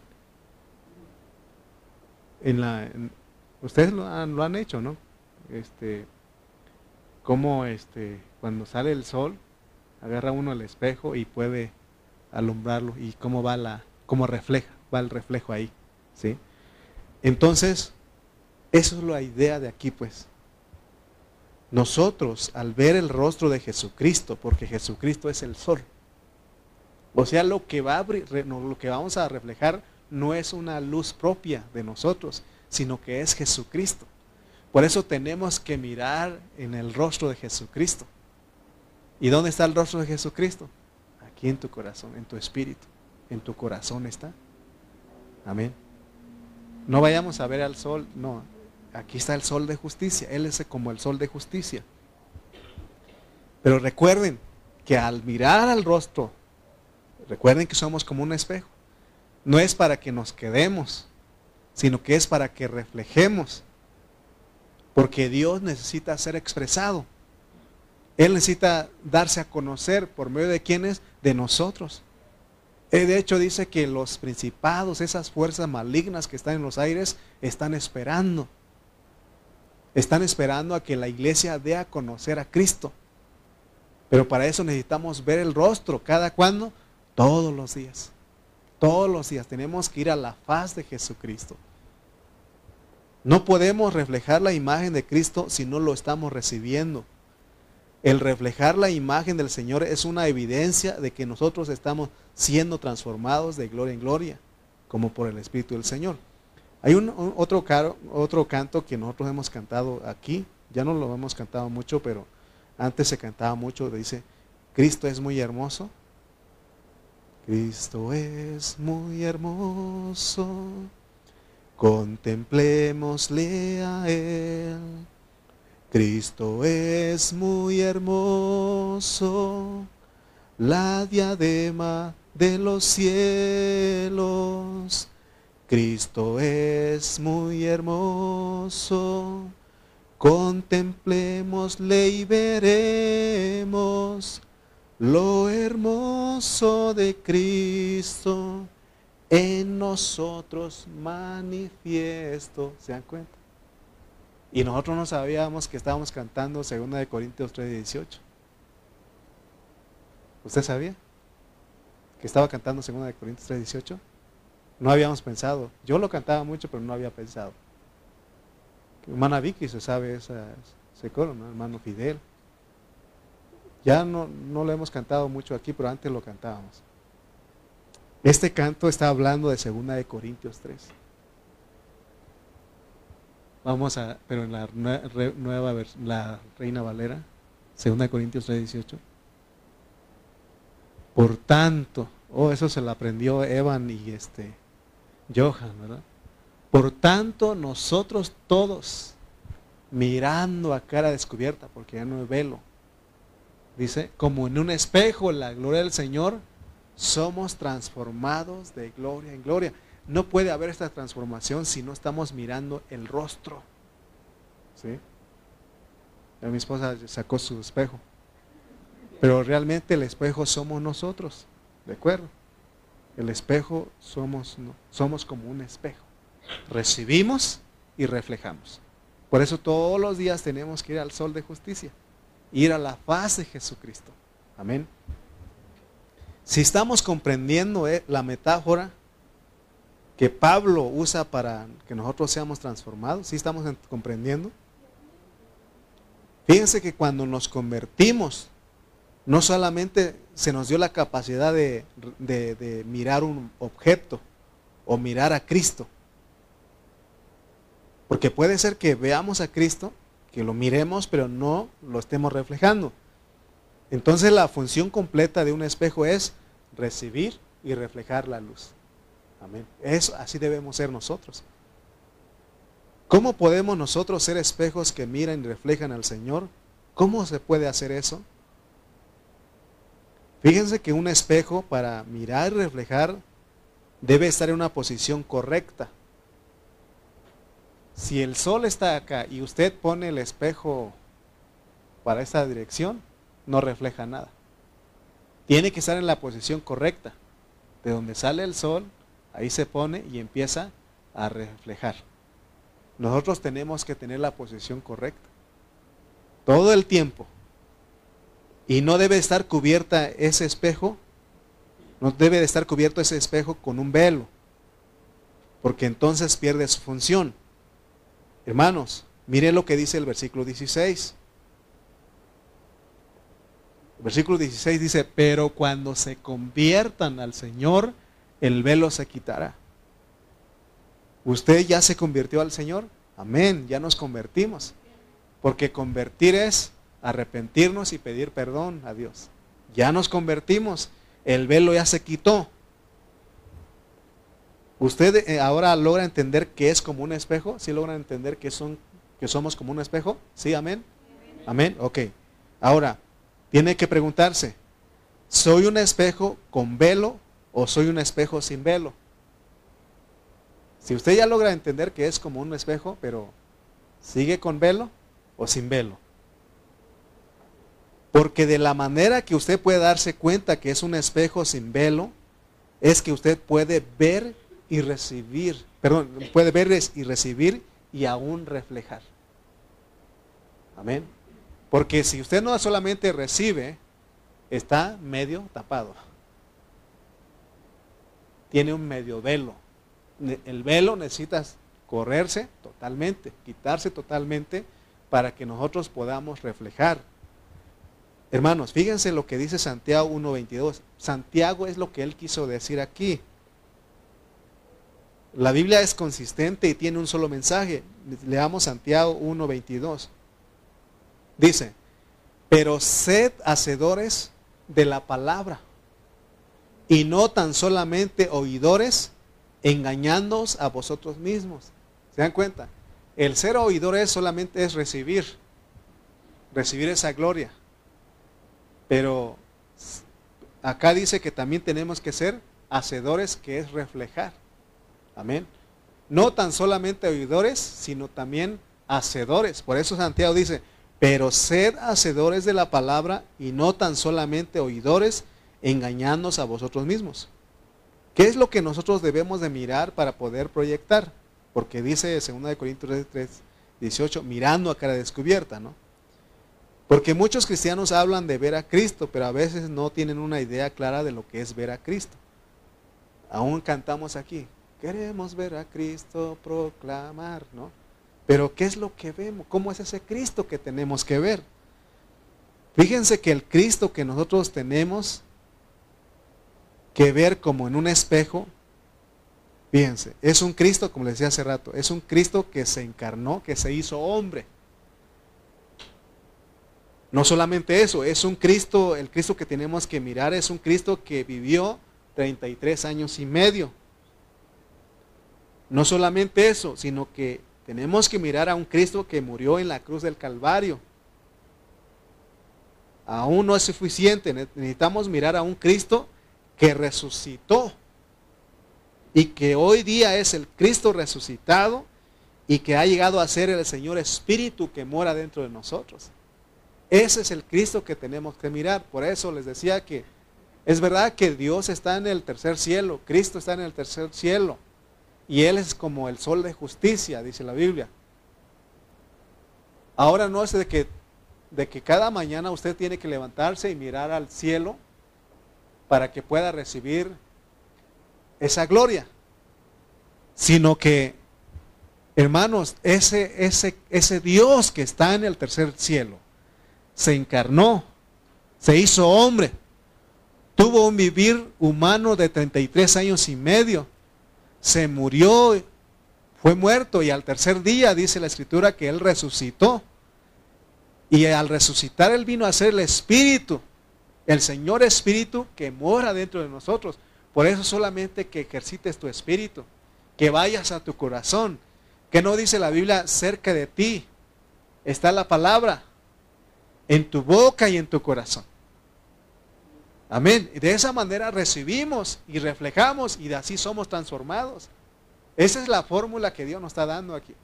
En la, ustedes lo han, hecho, ¿no? Este, como este, cuando sale el sol, agarra uno el espejo y puede alumbrarlo y cómo va la, cómo refleja, va el reflejo ahí, ¿sí? Entonces, eso es la idea de aquí, pues. Nosotros, al ver el rostro de Jesucristo, porque Jesucristo es el sol, o sea, lo que, va lo que vamos a reflejar no es una luz propia de nosotros, sino que es Jesucristo. Por eso tenemos que mirar en el rostro de Jesucristo. ¿Y dónde está el rostro de Jesucristo? Aquí en tu corazón, en tu espíritu, en tu corazón está. Amén. No vayamos a ver al sol, no. Aquí está el sol de justicia. Él es como el sol de justicia. Pero recuerden que al mirar al rostro, recuerden que somos como un espejo. No es para que nos quedemos, sino que es para que reflejemos. Porque Dios necesita ser expresado. Él necesita darse a conocer por medio de quienes, de nosotros. De hecho dice que los principados, esas fuerzas malignas que están en los aires, están esperando. Están esperando a que la iglesia dé a conocer a Cristo. Pero para eso necesitamos ver el rostro. ¿Cada cuándo? Todos los días. Todos los días tenemos que ir a la faz de Jesucristo. No podemos reflejar la imagen de Cristo si no lo estamos recibiendo. El reflejar la imagen del Señor es una evidencia de que nosotros estamos siendo transformados de gloria en gloria, como por el Espíritu del Señor. Hay un, otro, otro canto que nosotros hemos cantado aquí, ya no lo hemos cantado mucho, pero antes se cantaba mucho, dice, Cristo es muy hermoso. Cristo es muy hermoso, contemplémosle a Él. Cristo es muy hermoso, la diadema de los cielos. Cristo es muy hermoso, contemplémosle y veremos lo hermoso de Cristo en nosotros manifiesto. ¿Se dan cuenta? Y nosotros no sabíamos que estábamos cantando 2 de Corintios 3:18. ¿Usted sabía? Que estaba cantando 2 de Corintios 3:18. No habíamos pensado. Yo lo cantaba mucho, pero no había pensado. Hermana Vicky se sabe esa, ese coro, ¿no? hermano Fidel. Ya no, no lo hemos cantado mucho aquí, pero antes lo cantábamos. Este canto está hablando de 2 de Corintios 3. Vamos a, pero en la nueva versión, la Reina Valera, 2 Corintios 3:18. Por tanto, oh, eso se lo aprendió Evan y este Johan, ¿verdad? Por tanto, nosotros todos, mirando a cara descubierta, porque ya no hay velo, dice, como en un espejo, la gloria del Señor, somos transformados de gloria en gloria. No puede haber esta transformación si no estamos mirando el rostro. ¿Sí? Mi esposa sacó su espejo. Pero realmente el espejo somos nosotros. ¿De acuerdo? El espejo somos, somos como un espejo. Recibimos y reflejamos. Por eso todos los días tenemos que ir al sol de justicia. Ir a la faz de Jesucristo. Amén. Si estamos comprendiendo eh, la metáfora, que Pablo usa para que nosotros seamos transformados. ¿Sí estamos comprendiendo? Fíjense que cuando nos convertimos, no solamente se nos dio la capacidad de, de mirar un objeto o mirar a Cristo, porque puede ser que veamos a Cristo, que lo miremos, pero no lo estemos reflejando. Entonces la función completa de un espejo es recibir y reflejar la luz. Amén. Eso, así debemos ser nosotros. ¿Cómo podemos nosotros ser espejos que miran y reflejan al Señor? ¿Cómo se puede hacer eso? Fíjense que un espejo para mirar y reflejar debe estar en una posición correcta. Si el sol está acá y usted pone el espejo para esa dirección, no refleja nada. Tiene que estar en la posición correcta. De donde sale el sol, ahí se pone y empieza a reflejar. Nosotros tenemos que tener la posición correcta. Todo el tiempo. Y no debe estar cubierta ese espejo, no debe de estar cubierto ese espejo con un velo, porque entonces pierde su función. Hermanos, mire lo que dice el versículo 16. El versículo 16 dice, pero cuando se conviertan al Señor, el velo se quitará. ¿Usted ya se convirtió al Señor? Amén, ya nos convertimos. Porque convertir es arrepentirnos y pedir perdón a Dios. Ya nos convertimos, el velo ya se quitó. ¿Usted eh, ahora logra entender que es como un espejo? ¿Sí logra entender que, son, que somos como un espejo? ¿Sí? ¿Amén? Amén. Ok. Ahora, tiene que preguntarse, ¿soy un espejo con velo o soy un espejo sin velo? Si usted ya logra entender que es como un espejo, pero ¿sigue con velo o sin velo? Porque de la manera que usted puede darse cuenta que es un espejo sin velo, es que usted puede ver y recibir, perdón, puede ver y recibir y aún reflejar. Amén. Porque si usted no solamente recibe, está medio tapado. Tiene un medio velo. El velo necesita correrse totalmente, quitarse totalmente para que nosotros podamos reflejar. Hermanos, fíjense lo que dice Santiago 1.22. Santiago es lo que él quiso decir aquí. La Biblia es consistente y tiene un solo mensaje. Leamos Santiago 1.22. Dice, pero sed hacedores de la palabra y no tan solamente oidores, engañándoos a vosotros mismos. ¿Se dan cuenta? El ser oidores solamente es recibir, recibir esa gloria. Pero acá dice que también tenemos que ser hacedores, que es reflejar. Amén. No tan solamente oidores, sino también hacedores. Por eso Santiago dice, pero sed hacedores de la palabra y no tan solamente oidores, engañándonos a vosotros mismos. ¿Qué es lo que nosotros debemos de mirar para poder proyectar? Porque dice 2 Corintios 3, 18, mirando a cara descubierta, ¿no? Porque muchos cristianos hablan de ver a Cristo, pero a veces no tienen una idea clara de lo que es ver a Cristo. Aún cantamos aquí, Queremos ver a Cristo proclamar, ¿no? Pero ¿qué es lo que vemos? ¿Cómo es ese Cristo que tenemos que ver? Fíjense que el Cristo que nosotros tenemos que ver como en un espejo, fíjense, es un Cristo, como les decía hace rato, es un Cristo que se encarnó, que se hizo hombre. No solamente eso, es un Cristo, el Cristo que tenemos que mirar es un Cristo que vivió 33 años y medio. No solamente eso, sino que tenemos que mirar a un Cristo que murió en la cruz del Calvario. Aún no es suficiente, necesitamos mirar a un Cristo que resucitó y que hoy día es el Cristo resucitado y que ha llegado a ser el Señor Espíritu que mora dentro de nosotros. Ese es el Cristo que tenemos que mirar. Por eso les decía que es verdad que Dios está en el tercer cielo, Cristo está en el tercer cielo. Y Él es como el sol de justicia, dice la Biblia. Ahora no es de que, de que cada mañana usted tiene que levantarse y mirar al cielo para que pueda recibir esa gloria, sino que, hermanos, ese, ese, ese Dios que está en el tercer cielo se encarnó, se hizo hombre, tuvo un vivir humano de 33 años y medio se murió, fue muerto y al tercer día dice la escritura que Él resucitó. Y al resucitar Él vino a ser el Espíritu, el Señor Espíritu que mora dentro de nosotros. Por eso solamente que ejercites tu espíritu, que vayas a tu corazón, que no dice la Biblia cerca de ti. Está la palabra en tu boca y en tu corazón. Amén. De esa manera recibimos y reflejamos y de así somos transformados. Esa es la fórmula que Dios nos está dando aquí.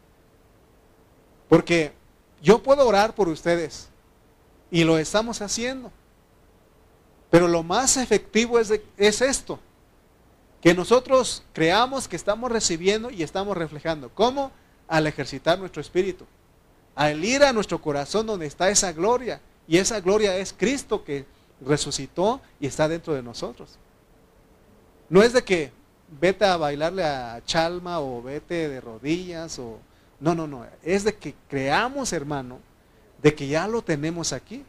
Porque yo puedo orar por ustedes y lo estamos haciendo. Pero lo más efectivo es, es esto, que nosotros creamos que estamos recibiendo y estamos reflejando. ¿Cómo? Al ejercitar nuestro espíritu, al ir a nuestro corazón donde está esa gloria. Y esa gloria es Cristo que resucitó y está dentro de nosotros. No es de que vete a bailarle a Chalma o vete de rodillas o... No, no, no. Es de que creamos, hermano, de que ya lo tenemos aquí.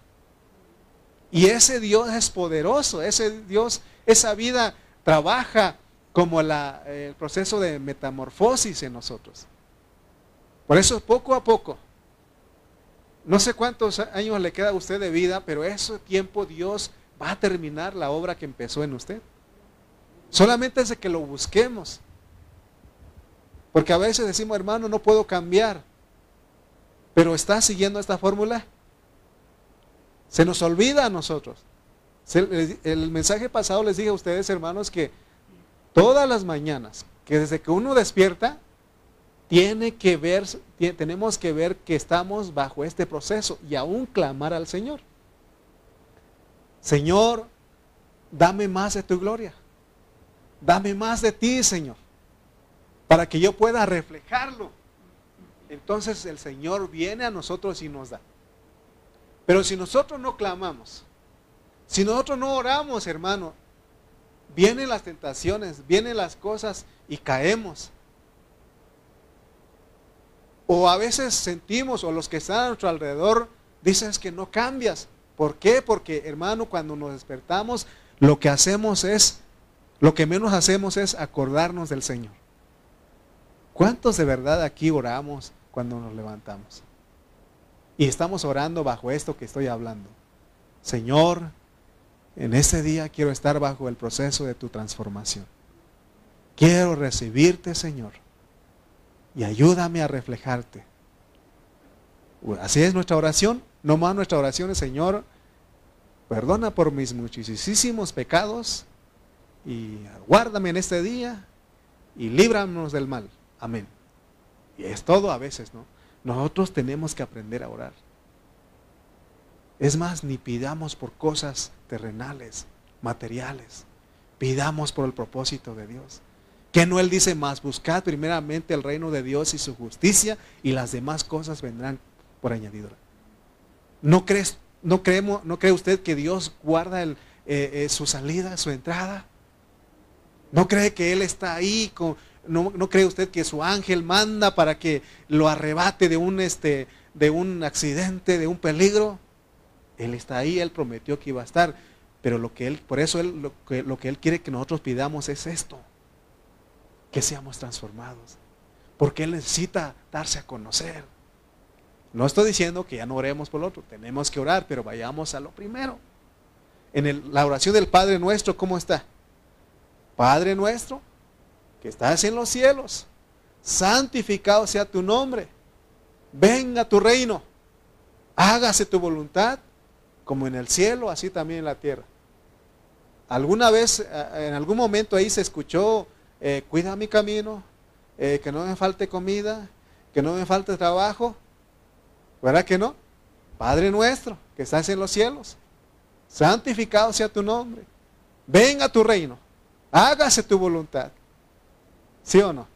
Y ese Dios es poderoso, ese Dios, esa vida trabaja como la, el proceso de metamorfosis en nosotros. Por eso poco a poco no sé cuántos años le queda a usted de vida, pero ese tiempo Dios va a terminar la obra que empezó en usted. Solamente es que lo busquemos. Porque a veces decimos, hermano, no puedo cambiar. Pero está siguiendo esta fórmula. Se nos olvida a nosotros. El mensaje pasado les dije a ustedes, hermanos, que todas las mañanas, que desde que uno despierta, tiene que ver, tenemos que ver que estamos bajo este proceso y aún clamar al Señor. Señor, dame más de tu gloria. Dame más de ti, Señor, para que yo pueda reflejarlo. Entonces el Señor viene a nosotros y nos da. Pero si nosotros no clamamos, si nosotros no oramos, hermano, vienen las tentaciones, vienen las cosas y caemos. O a veces sentimos, o los que están a nuestro alrededor, dicen que no cambias. ¿Por qué? Porque, hermano, cuando nos despertamos, lo que hacemos es, lo que menos hacemos es acordarnos del Señor. ¿Cuántos de verdad aquí oramos cuando nos levantamos? Y estamos orando bajo esto que estoy hablando. Señor, en este día quiero estar bajo el proceso de tu transformación. Quiero recibirte, Señor y ayúdame a reflejarte. Así es nuestra oración. No más nuestra oración es, Señor, perdona por mis muchísimos pecados y guárdame en este día y líbranos del mal. Amén. Y es todo a veces, ¿no? Nosotros tenemos que aprender a orar. Es más, ni pidamos por cosas terrenales, materiales. Pidamos por el propósito de Dios. Que no Él dice más, buscad primeramente el reino de Dios y su justicia y las demás cosas vendrán por añadidura. ¿No, crees, no, creemos, ¿No cree usted que Dios guarda eh, eh, su salida, su entrada? ¿No cree que Él está ahí? Con, no, no, cree usted que su ángel manda para que lo arrebate de un, este, de un accidente, de un peligro? Él está ahí, Él prometió que iba a estar. Pero lo que Él, por eso él, lo, que, lo que Él quiere que nosotros pidamos es esto que seamos transformados. Porque Él necesita darse a conocer. No estoy diciendo que ya no oremos por lo otro, tenemos que orar, pero vayamos a lo primero. En la oración del Padre nuestro, ¿cómo está? Padre nuestro, que estás en los cielos, santificado sea tu nombre, venga tu reino, hágase tu voluntad, como en el cielo, así también en la tierra. ¿Alguna vez, en algún momento ahí se escuchó eh, cuida mi camino, eh, que no me falte comida, que no me falte trabajo. ¿Verdad que no? Padre nuestro, que estás en los cielos, santificado sea tu nombre. Venga tu reino, hágase tu voluntad. ¿Sí o no?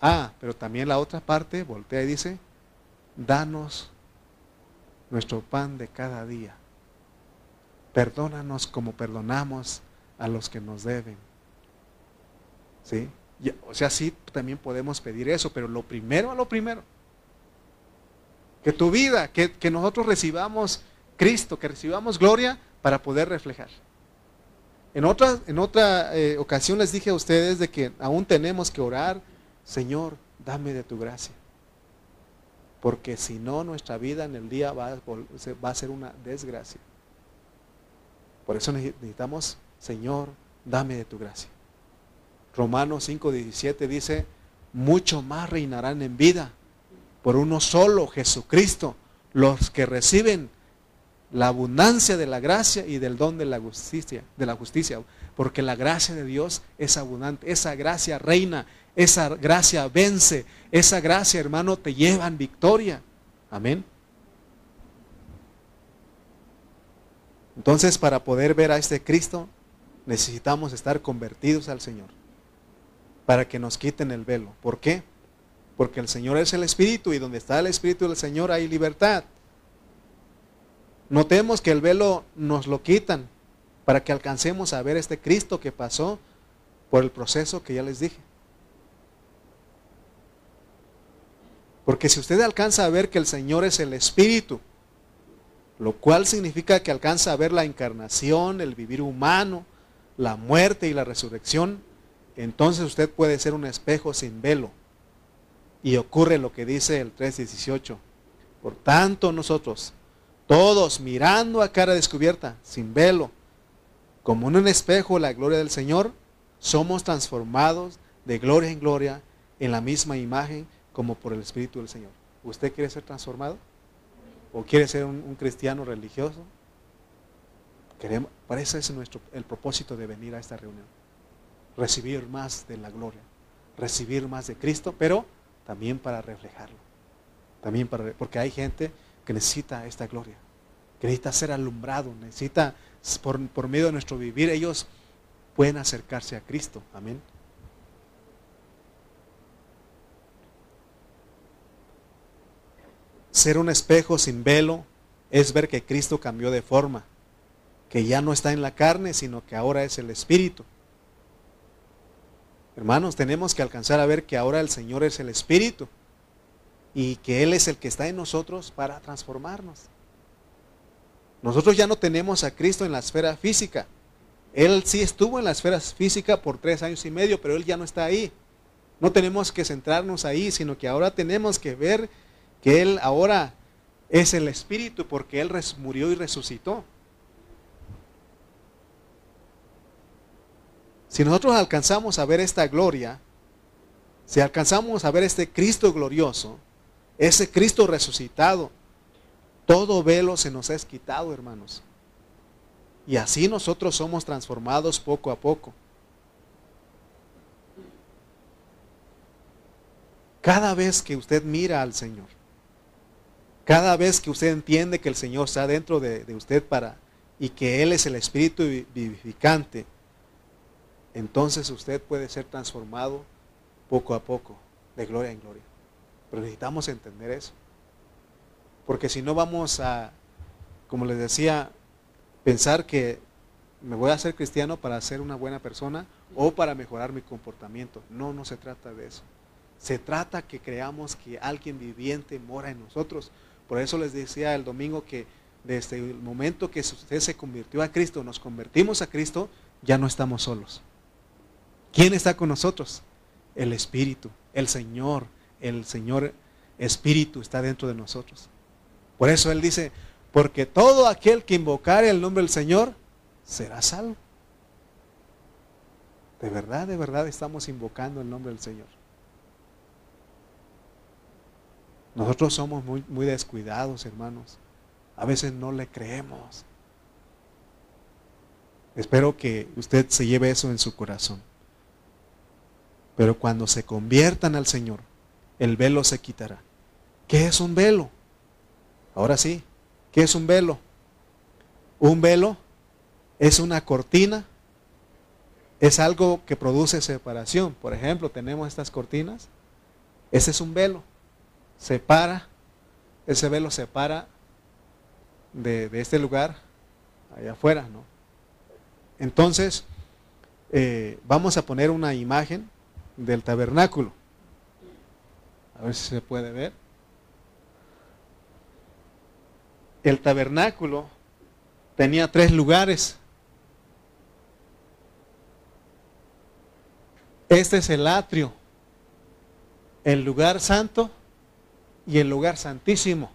Ah, pero también la otra parte voltea y dice, danos nuestro pan de cada día. Perdónanos como perdonamos a los que nos deben ¿Sí? o sea, sí, también podemos pedir eso, pero lo primero a lo primero. Que tu vida, que, nosotros recibamos Cristo, que recibamos gloria para poder reflejar. En otra, en otra eh, ocasión les dije a ustedes de que aún tenemos que orar, Señor, dame de tu gracia. Porque si no, nuestra vida en el día va va a ser una desgracia. Por eso necesitamos, Señor, dame de tu gracia. Romanos 5:17 dice, mucho más reinarán en vida por uno solo, Jesucristo, los que reciben la abundancia de la gracia y del don de la justicia, de la justicia, porque la gracia de Dios es abundante, esa gracia reina, esa gracia vence, esa gracia, hermano, te lleva en victoria. Amén. Entonces, para poder ver a este Cristo, necesitamos estar convertidos al Señor, para que nos quiten el velo. ¿Por qué? Porque el Señor es el Espíritu y donde está el Espíritu del Señor hay libertad. Notemos que el velo nos lo quitan para que alcancemos a ver este Cristo que pasó por el proceso que ya les dije. Porque si usted alcanza a ver que el Señor es el Espíritu, lo cual significa que alcanza a ver la encarnación, el vivir humano, la muerte y la resurrección, entonces usted puede ser un espejo sin velo. Y ocurre lo que dice el 3.18. Por tanto nosotros, todos mirando a cara descubierta, sin velo, como en un espejo la gloria del Señor, somos transformados de gloria en gloria en la misma imagen como por el Espíritu del Señor. ¿Usted quiere ser transformado? ¿O quiere ser un, cristiano religioso? Queremos, eso es nuestro, el propósito de venir a esta reunión. Recibir más de la gloria, recibir más de Cristo, pero también para reflejarlo. También para, porque hay gente que necesita esta gloria, que necesita ser alumbrado, necesita, por, por medio de nuestro vivir, ellos pueden acercarse a Cristo. Amén. Ser un espejo sin velo es ver que Cristo cambió de forma, que ya no está en la carne, sino que ahora es el Espíritu. Hermanos, tenemos que alcanzar a ver que ahora el Señor es el Espíritu y que Él es el que está en nosotros para transformarnos. Nosotros ya no tenemos a Cristo en la esfera física. Él sí estuvo en la esfera física por tres años y medio, pero Él ya no está ahí. No tenemos que centrarnos ahí, sino que ahora tenemos que ver que Él ahora es el Espíritu porque Él murió y resucitó. Si nosotros alcanzamos a ver esta gloria, si alcanzamos a ver este Cristo glorioso, ese Cristo resucitado, todo velo se nos es quitado, hermanos. Y así nosotros somos transformados poco a poco. Cada vez que usted mira al Señor, cada vez que usted entiende que el Señor está dentro de, de usted para y que Él es el Espíritu vivificante, entonces usted puede ser transformado poco a poco, de gloria en gloria. Pero necesitamos entender eso. Porque si no vamos a, como les decía, pensar que me voy a hacer cristiano para ser una buena persona o para mejorar mi comportamiento. No, no se trata de eso. Se trata que creamos que alguien viviente mora en nosotros. Por eso les decía el domingo que desde el momento que usted se convirtió a Cristo, nos convertimos a Cristo, ya no estamos solos. ¿Quién está con nosotros? El Espíritu, el Señor, el Señor Espíritu está dentro de nosotros. Por eso Él dice, porque todo aquel que invocare el nombre del Señor será salvo. De verdad, de verdad estamos invocando el nombre del Señor. Nosotros somos muy, muy descuidados, hermanos. A veces no le creemos. Espero que usted se lleve eso en su corazón. Pero cuando se conviertan al Señor, el velo se quitará. ¿Qué es un velo? Ahora sí, ¿qué es un velo? Un velo es una cortina, es algo que produce separación. Por ejemplo, tenemos estas cortinas, ese es un velo, separa, ese velo separa de, este lugar allá afuera, ¿no? Entonces, eh, vamos a poner una imagen del tabernáculo. A ver si se puede ver. El tabernáculo tenía tres lugares. Este es el atrio, el lugar santo y el lugar santísimo.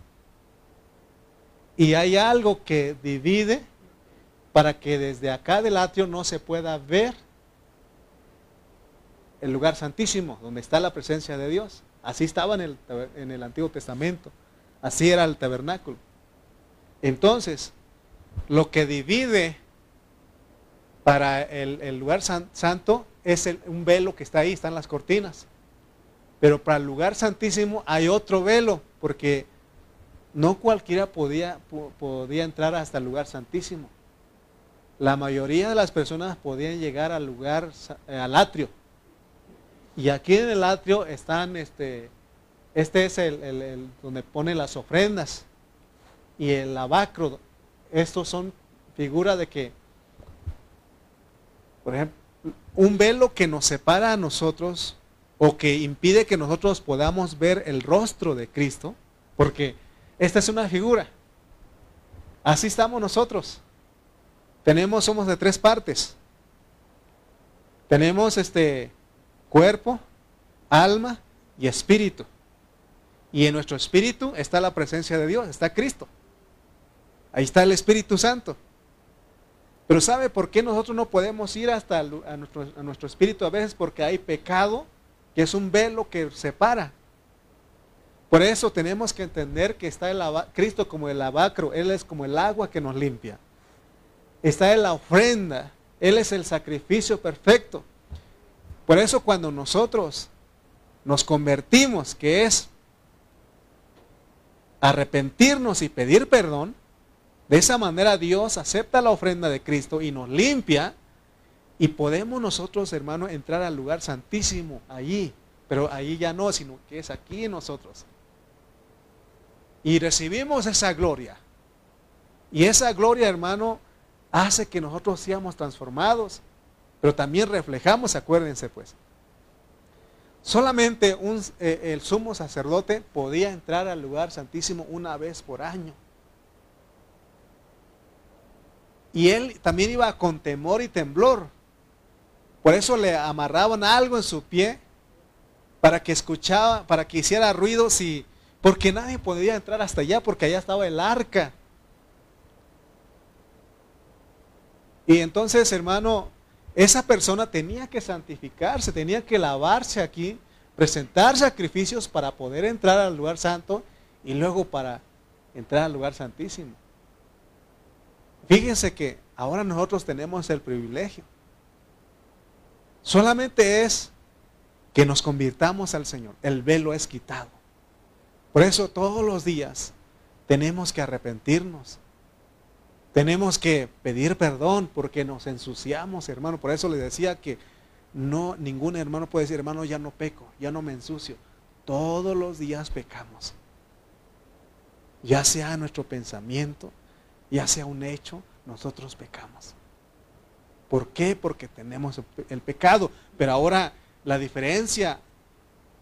Y hay algo que divide para que desde acá del atrio no se pueda ver el lugar santísimo, donde está la presencia de Dios. Así estaba en el, Antiguo Testamento. Así era el tabernáculo. Entonces, lo que divide para el, lugar santo es un velo que está ahí, están las cortinas. Pero para el lugar santísimo hay otro velo, porque no cualquiera podía, podía entrar hasta el lugar santísimo. La mayoría de las personas podían llegar al lugar, eh, al atrio. Y aquí en el atrio están, este, este es el, donde ponen las ofrendas. Y el abacro, estos son figuras de que, por ejemplo, un velo que nos separa a nosotros o que impide que nosotros podamos ver el rostro de Cristo, porque esta es una figura. Así estamos nosotros. Tenemos, somos de tres partes. Tenemos este cuerpo, alma y espíritu. Y en nuestro espíritu está la presencia de Dios, está Cristo. Ahí está el Espíritu Santo. Pero ¿sabe por qué nosotros no podemos ir hasta a nuestro, nuestro espíritu a veces? Porque hay pecado, que es un velo que separa. Por eso tenemos que entender que está el Cristo como el abacro, Él es como el agua que nos limpia. Está en la ofrenda, Él es el sacrificio perfecto. Por eso cuando nosotros nos convertimos, que es arrepentirnos y pedir perdón, de esa manera Dios acepta la ofrenda de Cristo y nos limpia y podemos nosotros, hermanos, entrar al lugar santísimo allí. Pero allí ya no, sino que es aquí en nosotros y recibimos esa gloria. Y esa gloria, hermano, hace que nosotros seamos transformados, pero también reflejamos, acuérdense pues. Solamente eh, el sumo sacerdote podía entrar al lugar santísimo una vez por año. Y él también iba con temor y temblor. Por eso le amarraban algo en su pie para que escuchaba, para que hiciera ruido si porque nadie podía entrar hasta allá porque allá estaba el arca. Y entonces, hermano, esa persona tenía que santificarse, tenía que lavarse aquí, presentar sacrificios para poder entrar al lugar santo y luego para entrar al lugar santísimo. Fíjense que ahora nosotros tenemos el privilegio. Solamente es que nos convirtamos al Señor. El velo es quitado. Por eso todos los días tenemos que arrepentirnos. Tenemos que pedir perdón porque nos ensuciamos, hermano. Por eso le decía que no ningún hermano puede decir, hermano, ya no peco, ya no me ensucio. Todos los días pecamos. Ya sea nuestro pensamiento, ya sea un hecho, nosotros pecamos. ¿Por qué? Porque tenemos el pecado. Pero ahora la diferencia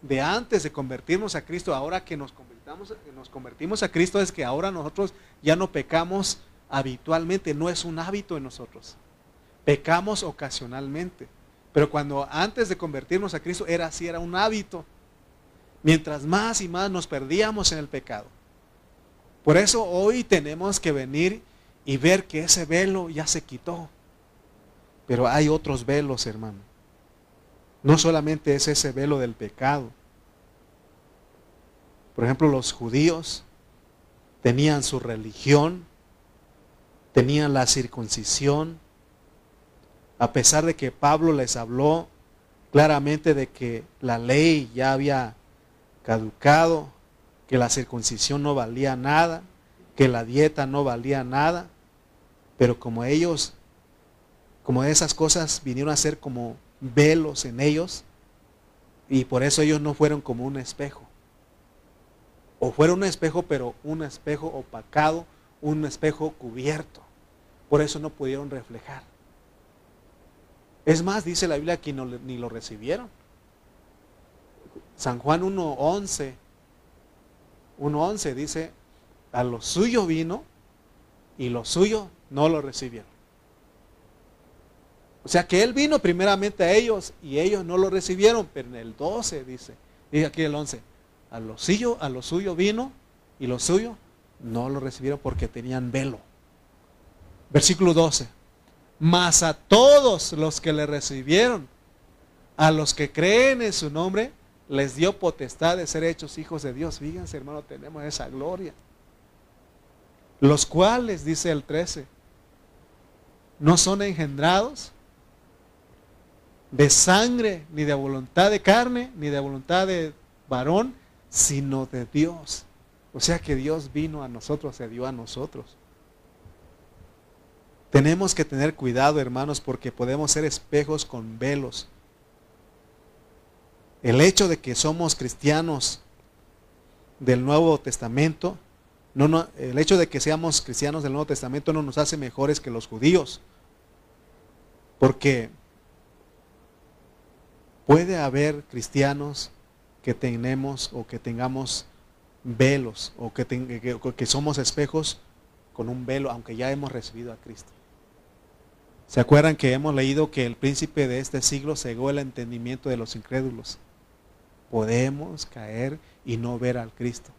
de antes de convertirnos a Cristo, ahora que nos, convertimos, nos convertimos a Cristo, es que ahora nosotros ya no pecamos habitualmente, no es un hábito en nosotros. Pecamos ocasionalmente. Pero cuando antes de convertirnos a Cristo era así, era un hábito. Mientras más y más nos perdíamos en el pecado. Por eso hoy tenemos que venir y ver que ese velo ya se quitó. Pero hay otros velos, hermano. No solamente es ese velo del pecado. Por ejemplo, los judíos tenían su religión, tenían la circuncisión, a pesar de que Pablo les habló claramente de que la ley ya había caducado, que la circuncisión no valía nada, que la dieta no valía nada, pero como ellos, como esas cosas vinieron a ser como velos en ellos y por eso ellos no fueron como un espejo. O fueron un espejo, pero un espejo opacado, un espejo cubierto. Por eso no pudieron reflejar. Es más, dice la Biblia que ni lo recibieron. San Juan 1.11, 1.11 dice, a lo suyo vino y lo suyo no lo recibieron. O sea que Él vino primeramente a ellos y ellos no lo recibieron, pero en el 12 dice, dice aquí el 11, a lo suyo, a lo suyo vino y lo suyo no lo recibieron porque tenían velo. Versículo 12, mas a todos los que le recibieron, a los que creen en su nombre, les dio potestad de ser hechos hijos de Dios. Fíjense hermano, tenemos esa gloria. Los cuales, dice el 13, no son engendrados de sangre, ni de voluntad de carne, ni de voluntad de varón, sino de Dios. O sea que Dios vino a nosotros, se dio a nosotros. Tenemos que tener cuidado, hermanos, porque podemos ser espejos con velos. El hecho de que somos cristianos del Nuevo Testamento, no, el hecho de que seamos cristianos del Nuevo Testamento no nos hace mejores que los judíos. Porque puede haber cristianos que tenemos o que tengamos velos o que, somos espejos con un velo, aunque ya hemos recibido a Cristo. ¿Se acuerdan que hemos leído que el príncipe de este siglo cegó el entendimiento de los incrédulos? Podemos caer y no ver al Cristo.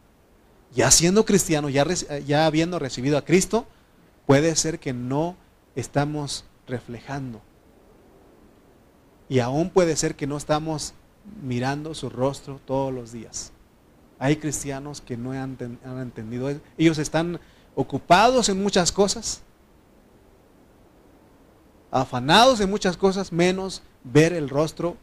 Ya siendo cristiano, ya, ya habiendo recibido a Cristo, puede ser que no estamos reflejando. Y aún puede ser que no estamos mirando su rostro todos los días. Hay cristianos que no han, han entendido. Ellos están ocupados en muchas cosas, afanados en muchas cosas, menos ver el rostro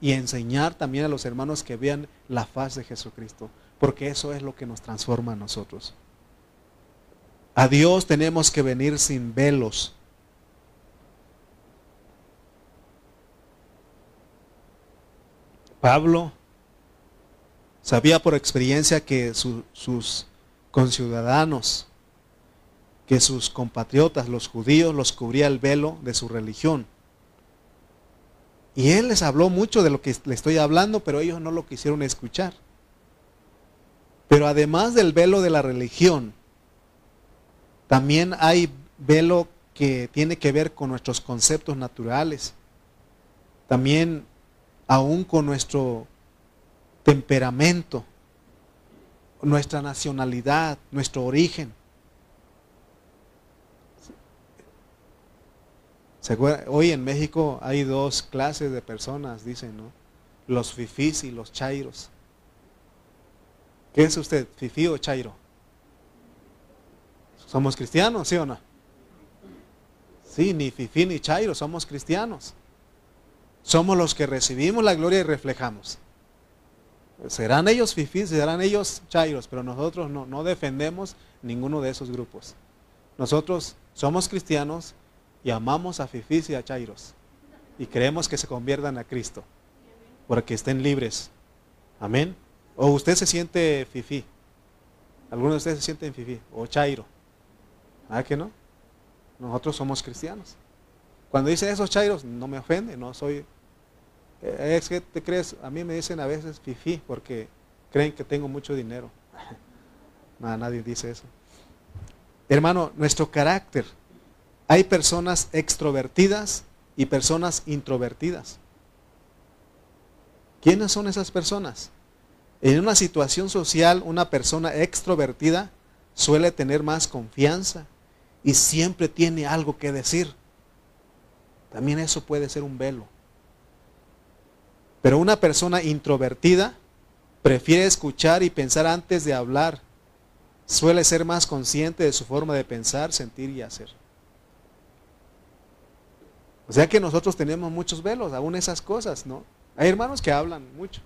y enseñar también a los hermanos que vean la faz de Jesucristo, porque eso es lo que nos transforma a nosotros. A Dios tenemos que venir sin velos. Pablo sabía por experiencia que sus conciudadanos que sus compatriotas, los judíos, los cubría el velo de su religión. Y él les habló mucho de lo que le estoy hablando, pero ellos no lo quisieron escuchar. Pero además del velo de la religión, también hay velo que tiene que ver con nuestros conceptos naturales. También aún con nuestro temperamento, nuestra nacionalidad, nuestro origen. Hoy en México hay dos clases de personas, dicen, ¿no? Los fifís y los chairos. ¿Qué es usted, fifí o chairo? ¿Somos cristianos, sí o no? Sí, ni fifí ni chairo, somos cristianos. Somos los que recibimos la gloria y reflejamos. Serán ellos fifís, serán ellos chairos, pero nosotros no, no defendemos ninguno de esos grupos. Nosotros somos cristianos y amamos a Fifís y a Chairos. Y creemos que se conviertan a Cristo. Para que estén libres. Amén. O usted se siente Fifi. Algunos de ustedes se sienten Fifi. O Chairo. ¿Ah que no? Nosotros somos cristianos. Cuando dice esos Chairos, no me ofende. No soy. Eh, es que te crees. A mí me dicen a veces Fifi porque creen que tengo mucho dinero. Nada, nadie dice eso. Hermano, nuestro carácter hay personas extrovertidas y personas introvertidas. ¿Quiénes son esas personas? En una situación social, una persona extrovertida suele tener más confianza y siempre tiene algo que decir. También eso puede ser un velo. Pero una persona introvertida prefiere escuchar y pensar antes de hablar. Suele ser más consciente de su forma de pensar, sentir y hacer. O sea que nosotros tenemos muchos velos, aún esas cosas, ¿no? Hay hermanos que hablan mucho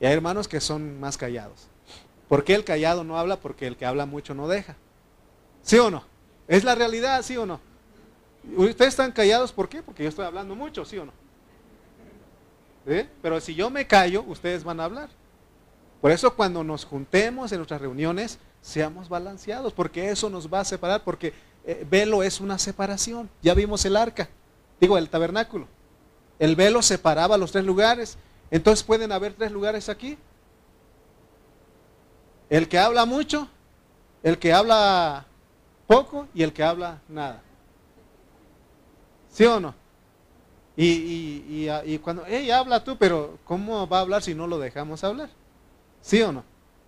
y hay hermanos que son más callados. ¿Por qué el callado no habla? Porque el que habla mucho no deja. ¿Sí o no? ¿Es la realidad, sí o no? Ustedes están callados, ¿por qué? Porque yo estoy hablando mucho, ¿sí o no? Pero si yo me callo, ustedes van a hablar. Por eso cuando nos juntemos en nuestras reuniones, seamos balanceados, porque eso nos va a separar, porque eh, velo es una separación. Ya vimos el arca digo, el tabernáculo. El velo separaba los tres lugares. Entonces pueden haber tres lugares aquí. El que habla mucho, el que habla poco y el que habla nada. ¿Sí o no? Y, y, cuando, hey, habla tú, pero ¿cómo va a hablar si no lo dejamos hablar? ¿Sí o no?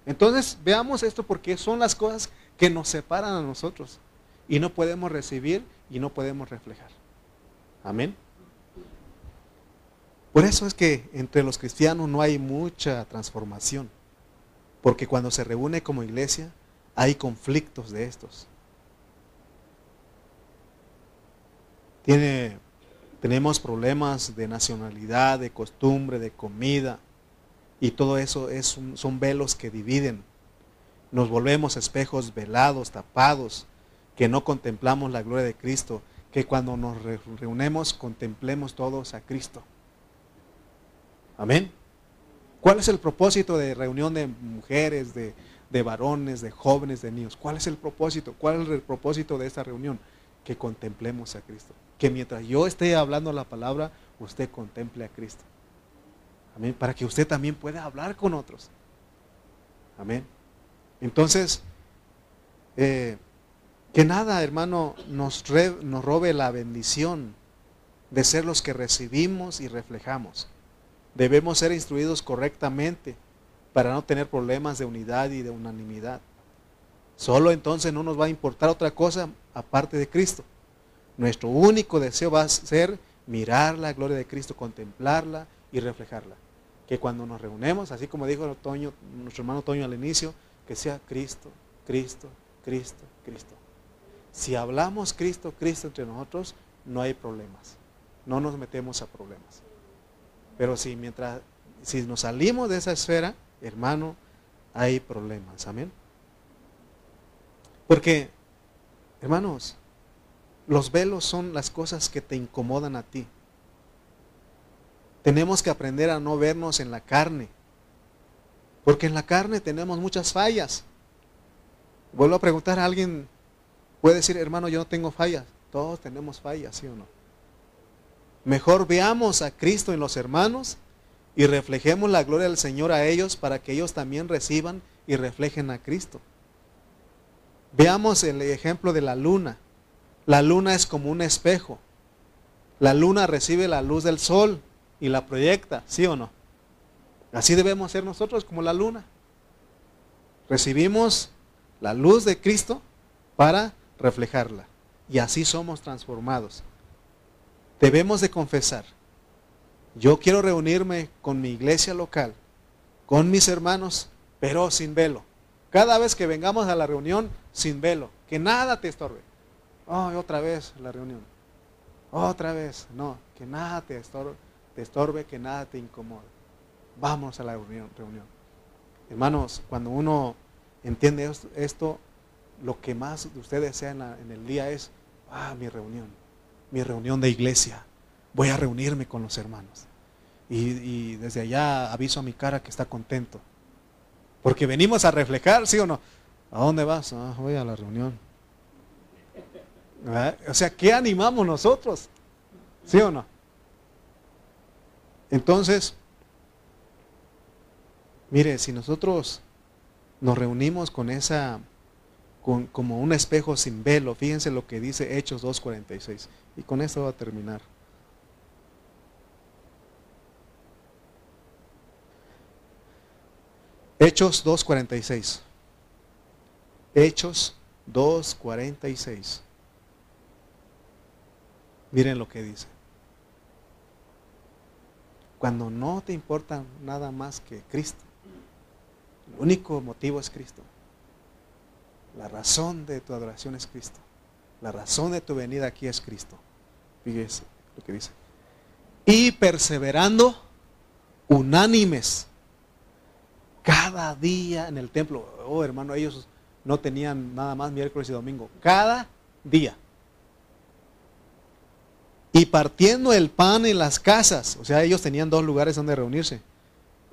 Entonces veamos esto porque son las cosas que nos separan a nosotros y no podemos recibir y no podemos reflejar. Amén. Por eso es que entre los cristianos no hay mucha transformación, porque cuando se reúne como iglesia hay conflictos de estos. tenemos problemas de nacionalidad, de costumbre, de comida, y todo eso es son velos que dividen. Nos volvemos espejos velados, tapados, que no contemplamos la gloria de Cristo, que cuando nos reunemos contemplemos todos a Cristo. Amén. ¿Cuál es el propósito de reunión de mujeres, de, de varones, de jóvenes, de niños? ¿Cuál es el propósito? ¿Cuál es el propósito de esta reunión? Que contemplemos a Cristo. Que mientras yo esté hablando la palabra, usted contemple a Cristo. Amén. Para que usted también pueda hablar con otros. Amén. Entonces, eh, que nada, hermano, nos, robe la bendición de ser los que recibimos y reflejamos. Debemos ser instruidos correctamente para no tener problemas de unidad y de unanimidad. Solo entonces no nos va a importar otra cosa aparte de Cristo. Nuestro único deseo va a ser mirar la gloria de Cristo, contemplarla y reflejarla. Que cuando nos reunemos, así como dijo nuestro hermano Toño al inicio, que sea Cristo, Cristo, Cristo, Cristo. Si hablamos Cristo, Cristo entre nosotros, no hay problemas. No nos metemos a problemas. Pero si mientras si nos salimos de esa esfera, hermano, hay problemas. Amén. Porque, hermanos, los velos son las cosas que te incomodan a ti. Tenemos que aprender a no vernos en la carne. Porque en la carne tenemos muchas fallas. Vuelvo a preguntar a alguien, puede decir, hermano, yo no tengo fallas. Todos tenemos fallas, ¿sí o no? Mejor veamos a Cristo en los hermanos y reflejemos la gloria del Señor a ellos para que ellos también reciban y reflejen a Cristo. Veamos el ejemplo de la luna. La luna es como un espejo. La luna recibe la luz del sol y la proyecta, ¿sí o no? Así debemos ser nosotros como la luna. Recibimos la luz de Cristo para reflejarla. Y así somos transformados. Debemos de confesar. Yo quiero reunirme con mi iglesia local, con mis hermanos, pero sin velo. Cada vez que vengamos a la reunión, sin velo. Que nada te estorbe. Oh, otra vez la reunión. Otra vez. No, que nada te estorbe te estorbe, que nada te incomode. Vamos a la reunión. reunión. Hermanos, cuando uno entiende esto, lo que más de usted en, el día es, ah, mi reunión, mi reunión de iglesia. Voy a reunirme con los hermanos. Y, desde allá aviso a mi cara que está contento. Porque venimos a reflejar, ¿sí o no? ¿A dónde vas? Ah, voy a la reunión. O sea, ¿qué animamos nosotros? ¿Sí o no? Entonces, mire, si nosotros nos reunimos con esa, como un espejo sin velo, fíjense lo que dice Hechos 2.46. Y con esto va a terminar. Hechos 2.46. Hechos 2.46. Miren lo que dice. Cuando no te importa nada más que Cristo. El único motivo es Cristo. La razón de tu adoración es Cristo. La razón de tu venida aquí es Cristo. Fíjese lo que dice. Y perseverando unánimes cada día en el templo. Oh, hermano, ellos no tenían nada más miércoles y domingo. Cada día y partiendo el pan en las casas. O sea, ellos tenían dos lugares donde reunirse,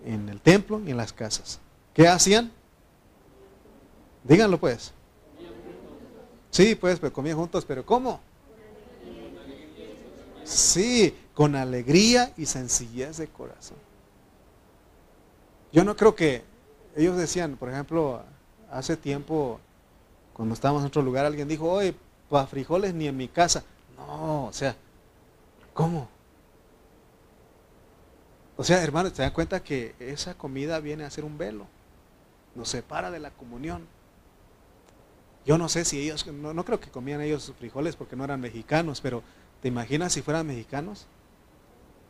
en el templo y en las casas. ¿Qué hacían? Díganlo pues. Sí, pues, pues comían juntos, pero ¿cómo? Sí, con alegría y sencillez de corazón. Yo no creo que ellos decían, por ejemplo, hace tiempo, cuando estábamos en otro lugar, alguien dijo, oye, para frijoles ni en mi casa. No, o sea, ¿Cómo? O sea, hermanos, ¿se dan cuenta que esa comida viene a ser un velo? Nos separa de la comunión. Yo no sé si ellos, no, creo que comían ellos frijoles porque no eran mexicanos, pero ¿te imaginas si fueran mexicanos?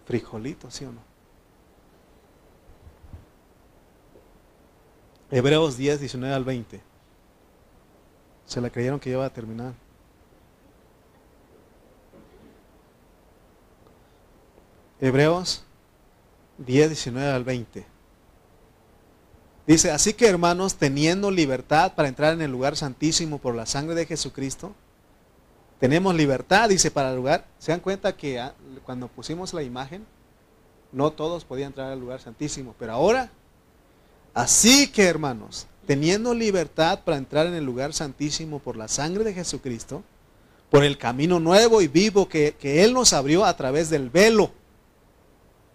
Frijolitos, ¿sí o no? Hebreos 10, 19 al 20. Se la creyeron que iba a terminar. Hebreos 10, 19 al 20. Dice, así que hermanos, teniendo libertad para entrar en el lugar santísimo por la sangre de Jesucristo, tenemos libertad, dice, para el lugar. ¿Se dan cuenta que ah, cuando pusimos la imagen, no todos podían entrar al lugar santísimo? Pero ahora, así que hermanos, teniendo libertad para entrar en el lugar santísimo por la sangre de Jesucristo, por el camino nuevo y vivo que, Él nos abrió a través del velo.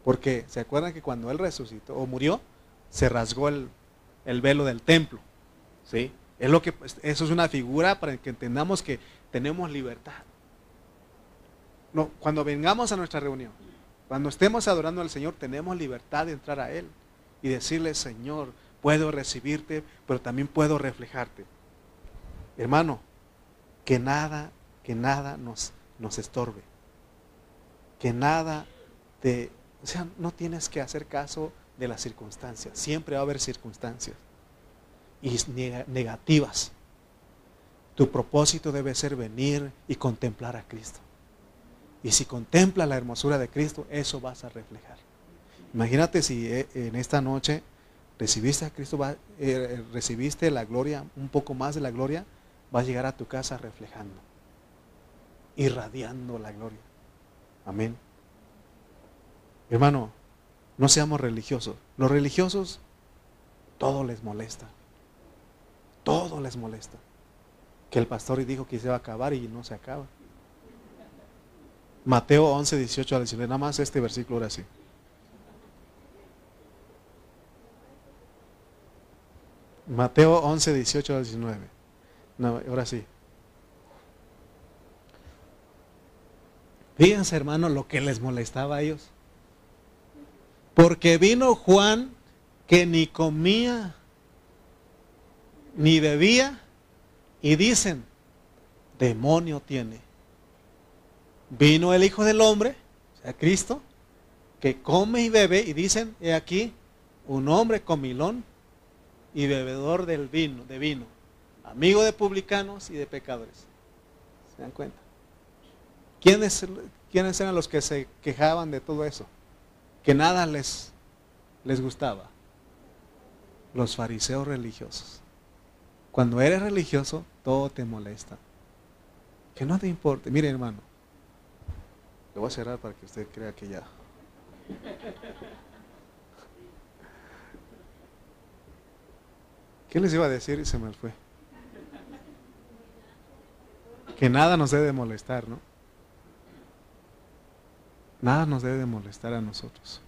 Porque, ¿se acuerdan que cuando Él resucitó o murió, se rasgó el, el velo del templo? ¿Sí? Es lo que, pues, eso es una figura para que entendamos que tenemos libertad. No, cuando vengamos a nuestra reunión, cuando estemos adorando al Señor, tenemos libertad de entrar a Él y decirle, Señor, puedo recibirte, pero también puedo reflejarte. Hermano, que nada, que nada nos, nos estorbe. Que nada te... O sea, no tienes que hacer caso de las circunstancias. Siempre va a haber circunstancias. Y negativas. Tu propósito debe ser venir y contemplar a Cristo. Y si contempla la hermosura de Cristo, eso vas a reflejar. Imagínate si eh, en esta noche recibiste a Cristo, eh, recibiste la gloria, un poco más de la gloria, vas a llegar a tu casa reflejando, irradiando la gloria. Amén. Hermano, no seamos religiosos. Los religiosos, todo les molesta. Todo les molesta que el pastor dijo que se iba a acabar y no se acaba. Mateo 11, 18 al 19, nada más este versículo ahora sí. Mateo 11, 18 al 19. No, ahora sí. Fíjense, hermano, lo que les molestaba a ellos. Porque vino Juan que ni comía ni bebía y dicen, demonio tiene. Vino el Hijo del Hombre, o sea, Cristo, que come y bebe y dicen, he aquí, un hombre comilón y bebedor del vino, de vino, amigo de publicanos y de pecadores. ¿Se dan cuenta? ¿Quiénes, ¿Quiénes eran los que se quejaban de todo eso? Que nada les, les gustaba. Los fariseos religiosos. Cuando eres religioso, todo te molesta. Que no te importe. Mire, hermano, lo voy a cerrar para que usted crea que ya. ¿Qué les iba a decir y se me fue? Que nada nos debe molestar, ¿no? Nada nos debe de molestar a nosotros.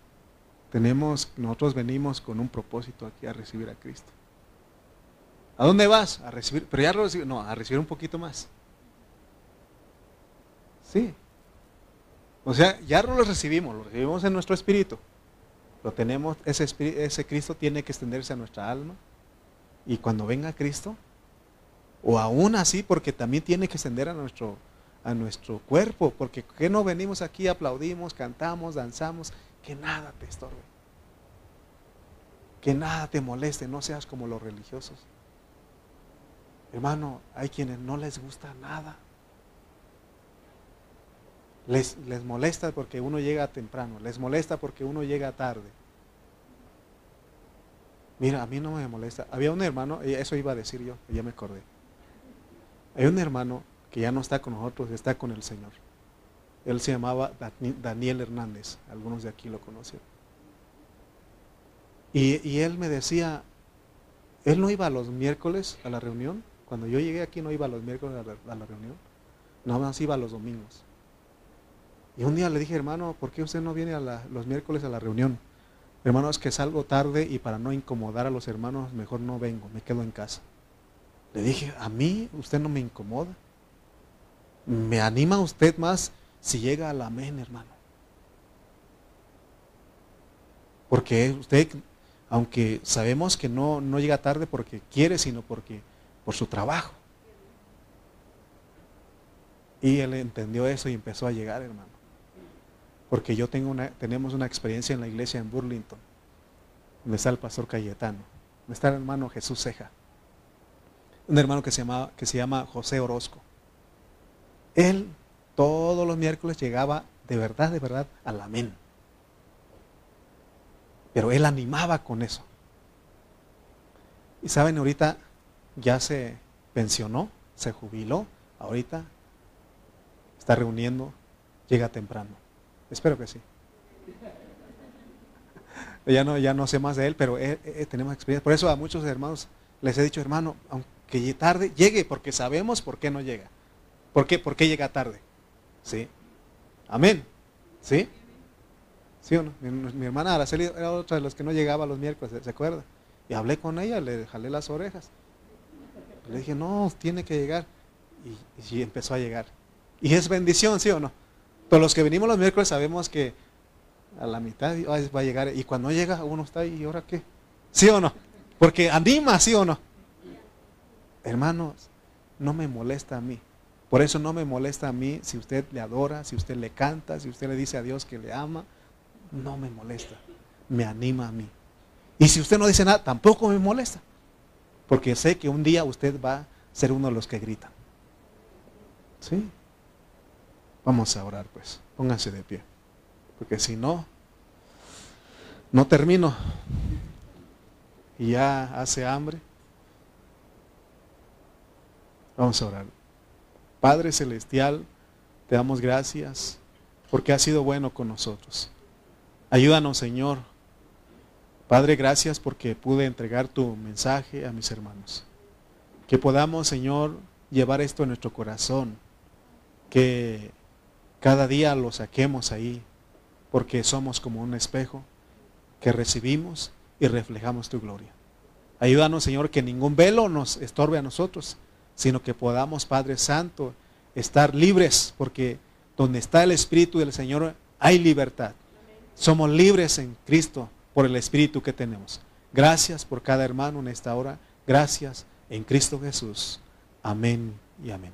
Tenemos, nosotros venimos con un propósito aquí a recibir a Cristo. ¿A dónde vas? A recibir, pero ya lo recibí, no, a recibir un poquito más. Sí. O sea, ya no lo recibimos, lo recibimos en nuestro espíritu. Lo tenemos, ese, ese Cristo tiene que extenderse a nuestra alma. Y cuando venga Cristo, o aún así, porque también tiene que extender a nuestro, a nuestro cuerpo, porque que no venimos aquí, aplaudimos, cantamos, danzamos, que nada te estorbe. Que nada te moleste, no seas como los religiosos. Hermano, hay quienes no les gusta nada. Les, les, molesta porque uno llega temprano, les molesta porque uno llega tarde. Mira, a mí no me molesta. Había un hermano, eso iba a decir yo, ya me acordé. Hay un hermano que ya no está con nosotros, está con el Señor. Él se llamaba Daniel Hernández, algunos de aquí lo conocen. Y, él me decía, él no iba los miércoles a la reunión, cuando yo llegué aquí no iba los miércoles a la, reunión, nada más iba los domingos. Y un día le dije, hermano, ¿por qué usted no viene a los miércoles a la reunión? Hermano, es que salgo tarde y para no incomodar a los hermanos, mejor no vengo, me quedo en casa. Le dije, a mí usted no me incomoda. Me anima usted más si llega al amén, hermano. Porque usted, aunque sabemos que no, no llega tarde porque quiere, sino porque por su trabajo. Y él entendió eso y empezó a llegar, hermano. Porque yo tengo una, tenemos una experiencia en la iglesia en Burlington, donde está el pastor Cayetano, donde está el hermano Jesús Ceja, un hermano que se, que se llama José Orozco. Él todos los miércoles llegaba de verdad, de verdad, al amén. Pero él animaba con eso. Y saben, ahorita ya se pensionó, se jubiló, ahorita está reuniendo, llega temprano. Espero que sí. Ya no, ya no sé más de él, pero tenemos experiencia. Por eso a muchos hermanos les he dicho, hermano, aunque tarde, llegue, porque sabemos por qué no llega. ¿Por qué, por qué llega tarde? ¿Sí? Amén. ¿Sí? ¿Sí o no? Mi, hermana Araceli era otra de los que no llegaba los miércoles, ¿se acuerda? Y hablé con ella, le jalé las orejas. Le dije, no, tiene que llegar. Y, y empezó a llegar. Y es bendición, ¿sí o no? Todos los que venimos los miércoles sabemos que a la mitad va a llegar. Y cuando llega, uno está ahí, ¿y ahora qué? ¿Sí o no? Porque anima, ¿sí o no? Hermanos, no me molesta a mí. Por eso no me molesta a mí si usted le adora, si usted le canta, si usted le dice a Dios que le ama. No me molesta. Me anima a mí. Y si usted no dice nada, tampoco me molesta. Porque sé que un día usted va a ser uno de los que gritan. ¿Sí? Vamos a orar pues. Pónganse de pie. Porque si no, no termino. Y ya hace hambre. Vamos a orar. Padre Celestial, te damos gracias porque has sido bueno con nosotros. Ayúdanos, Señor. Padre, gracias porque pude entregar tu mensaje a mis hermanos. Que podamos, Señor, llevar esto en nuestro corazón. Que cada día lo saquemos ahí porque somos como un espejo que recibimos y reflejamos tu gloria. Ayúdanos, Señor, que ningún velo nos estorbe a nosotros, sino que podamos, Padre Santo, estar libres, porque donde está el Espíritu del Señor hay libertad. Somos libres en Cristo por el Espíritu que tenemos. Gracias por cada hermano en esta hora. Gracias en Cristo Jesús. Amén y amén.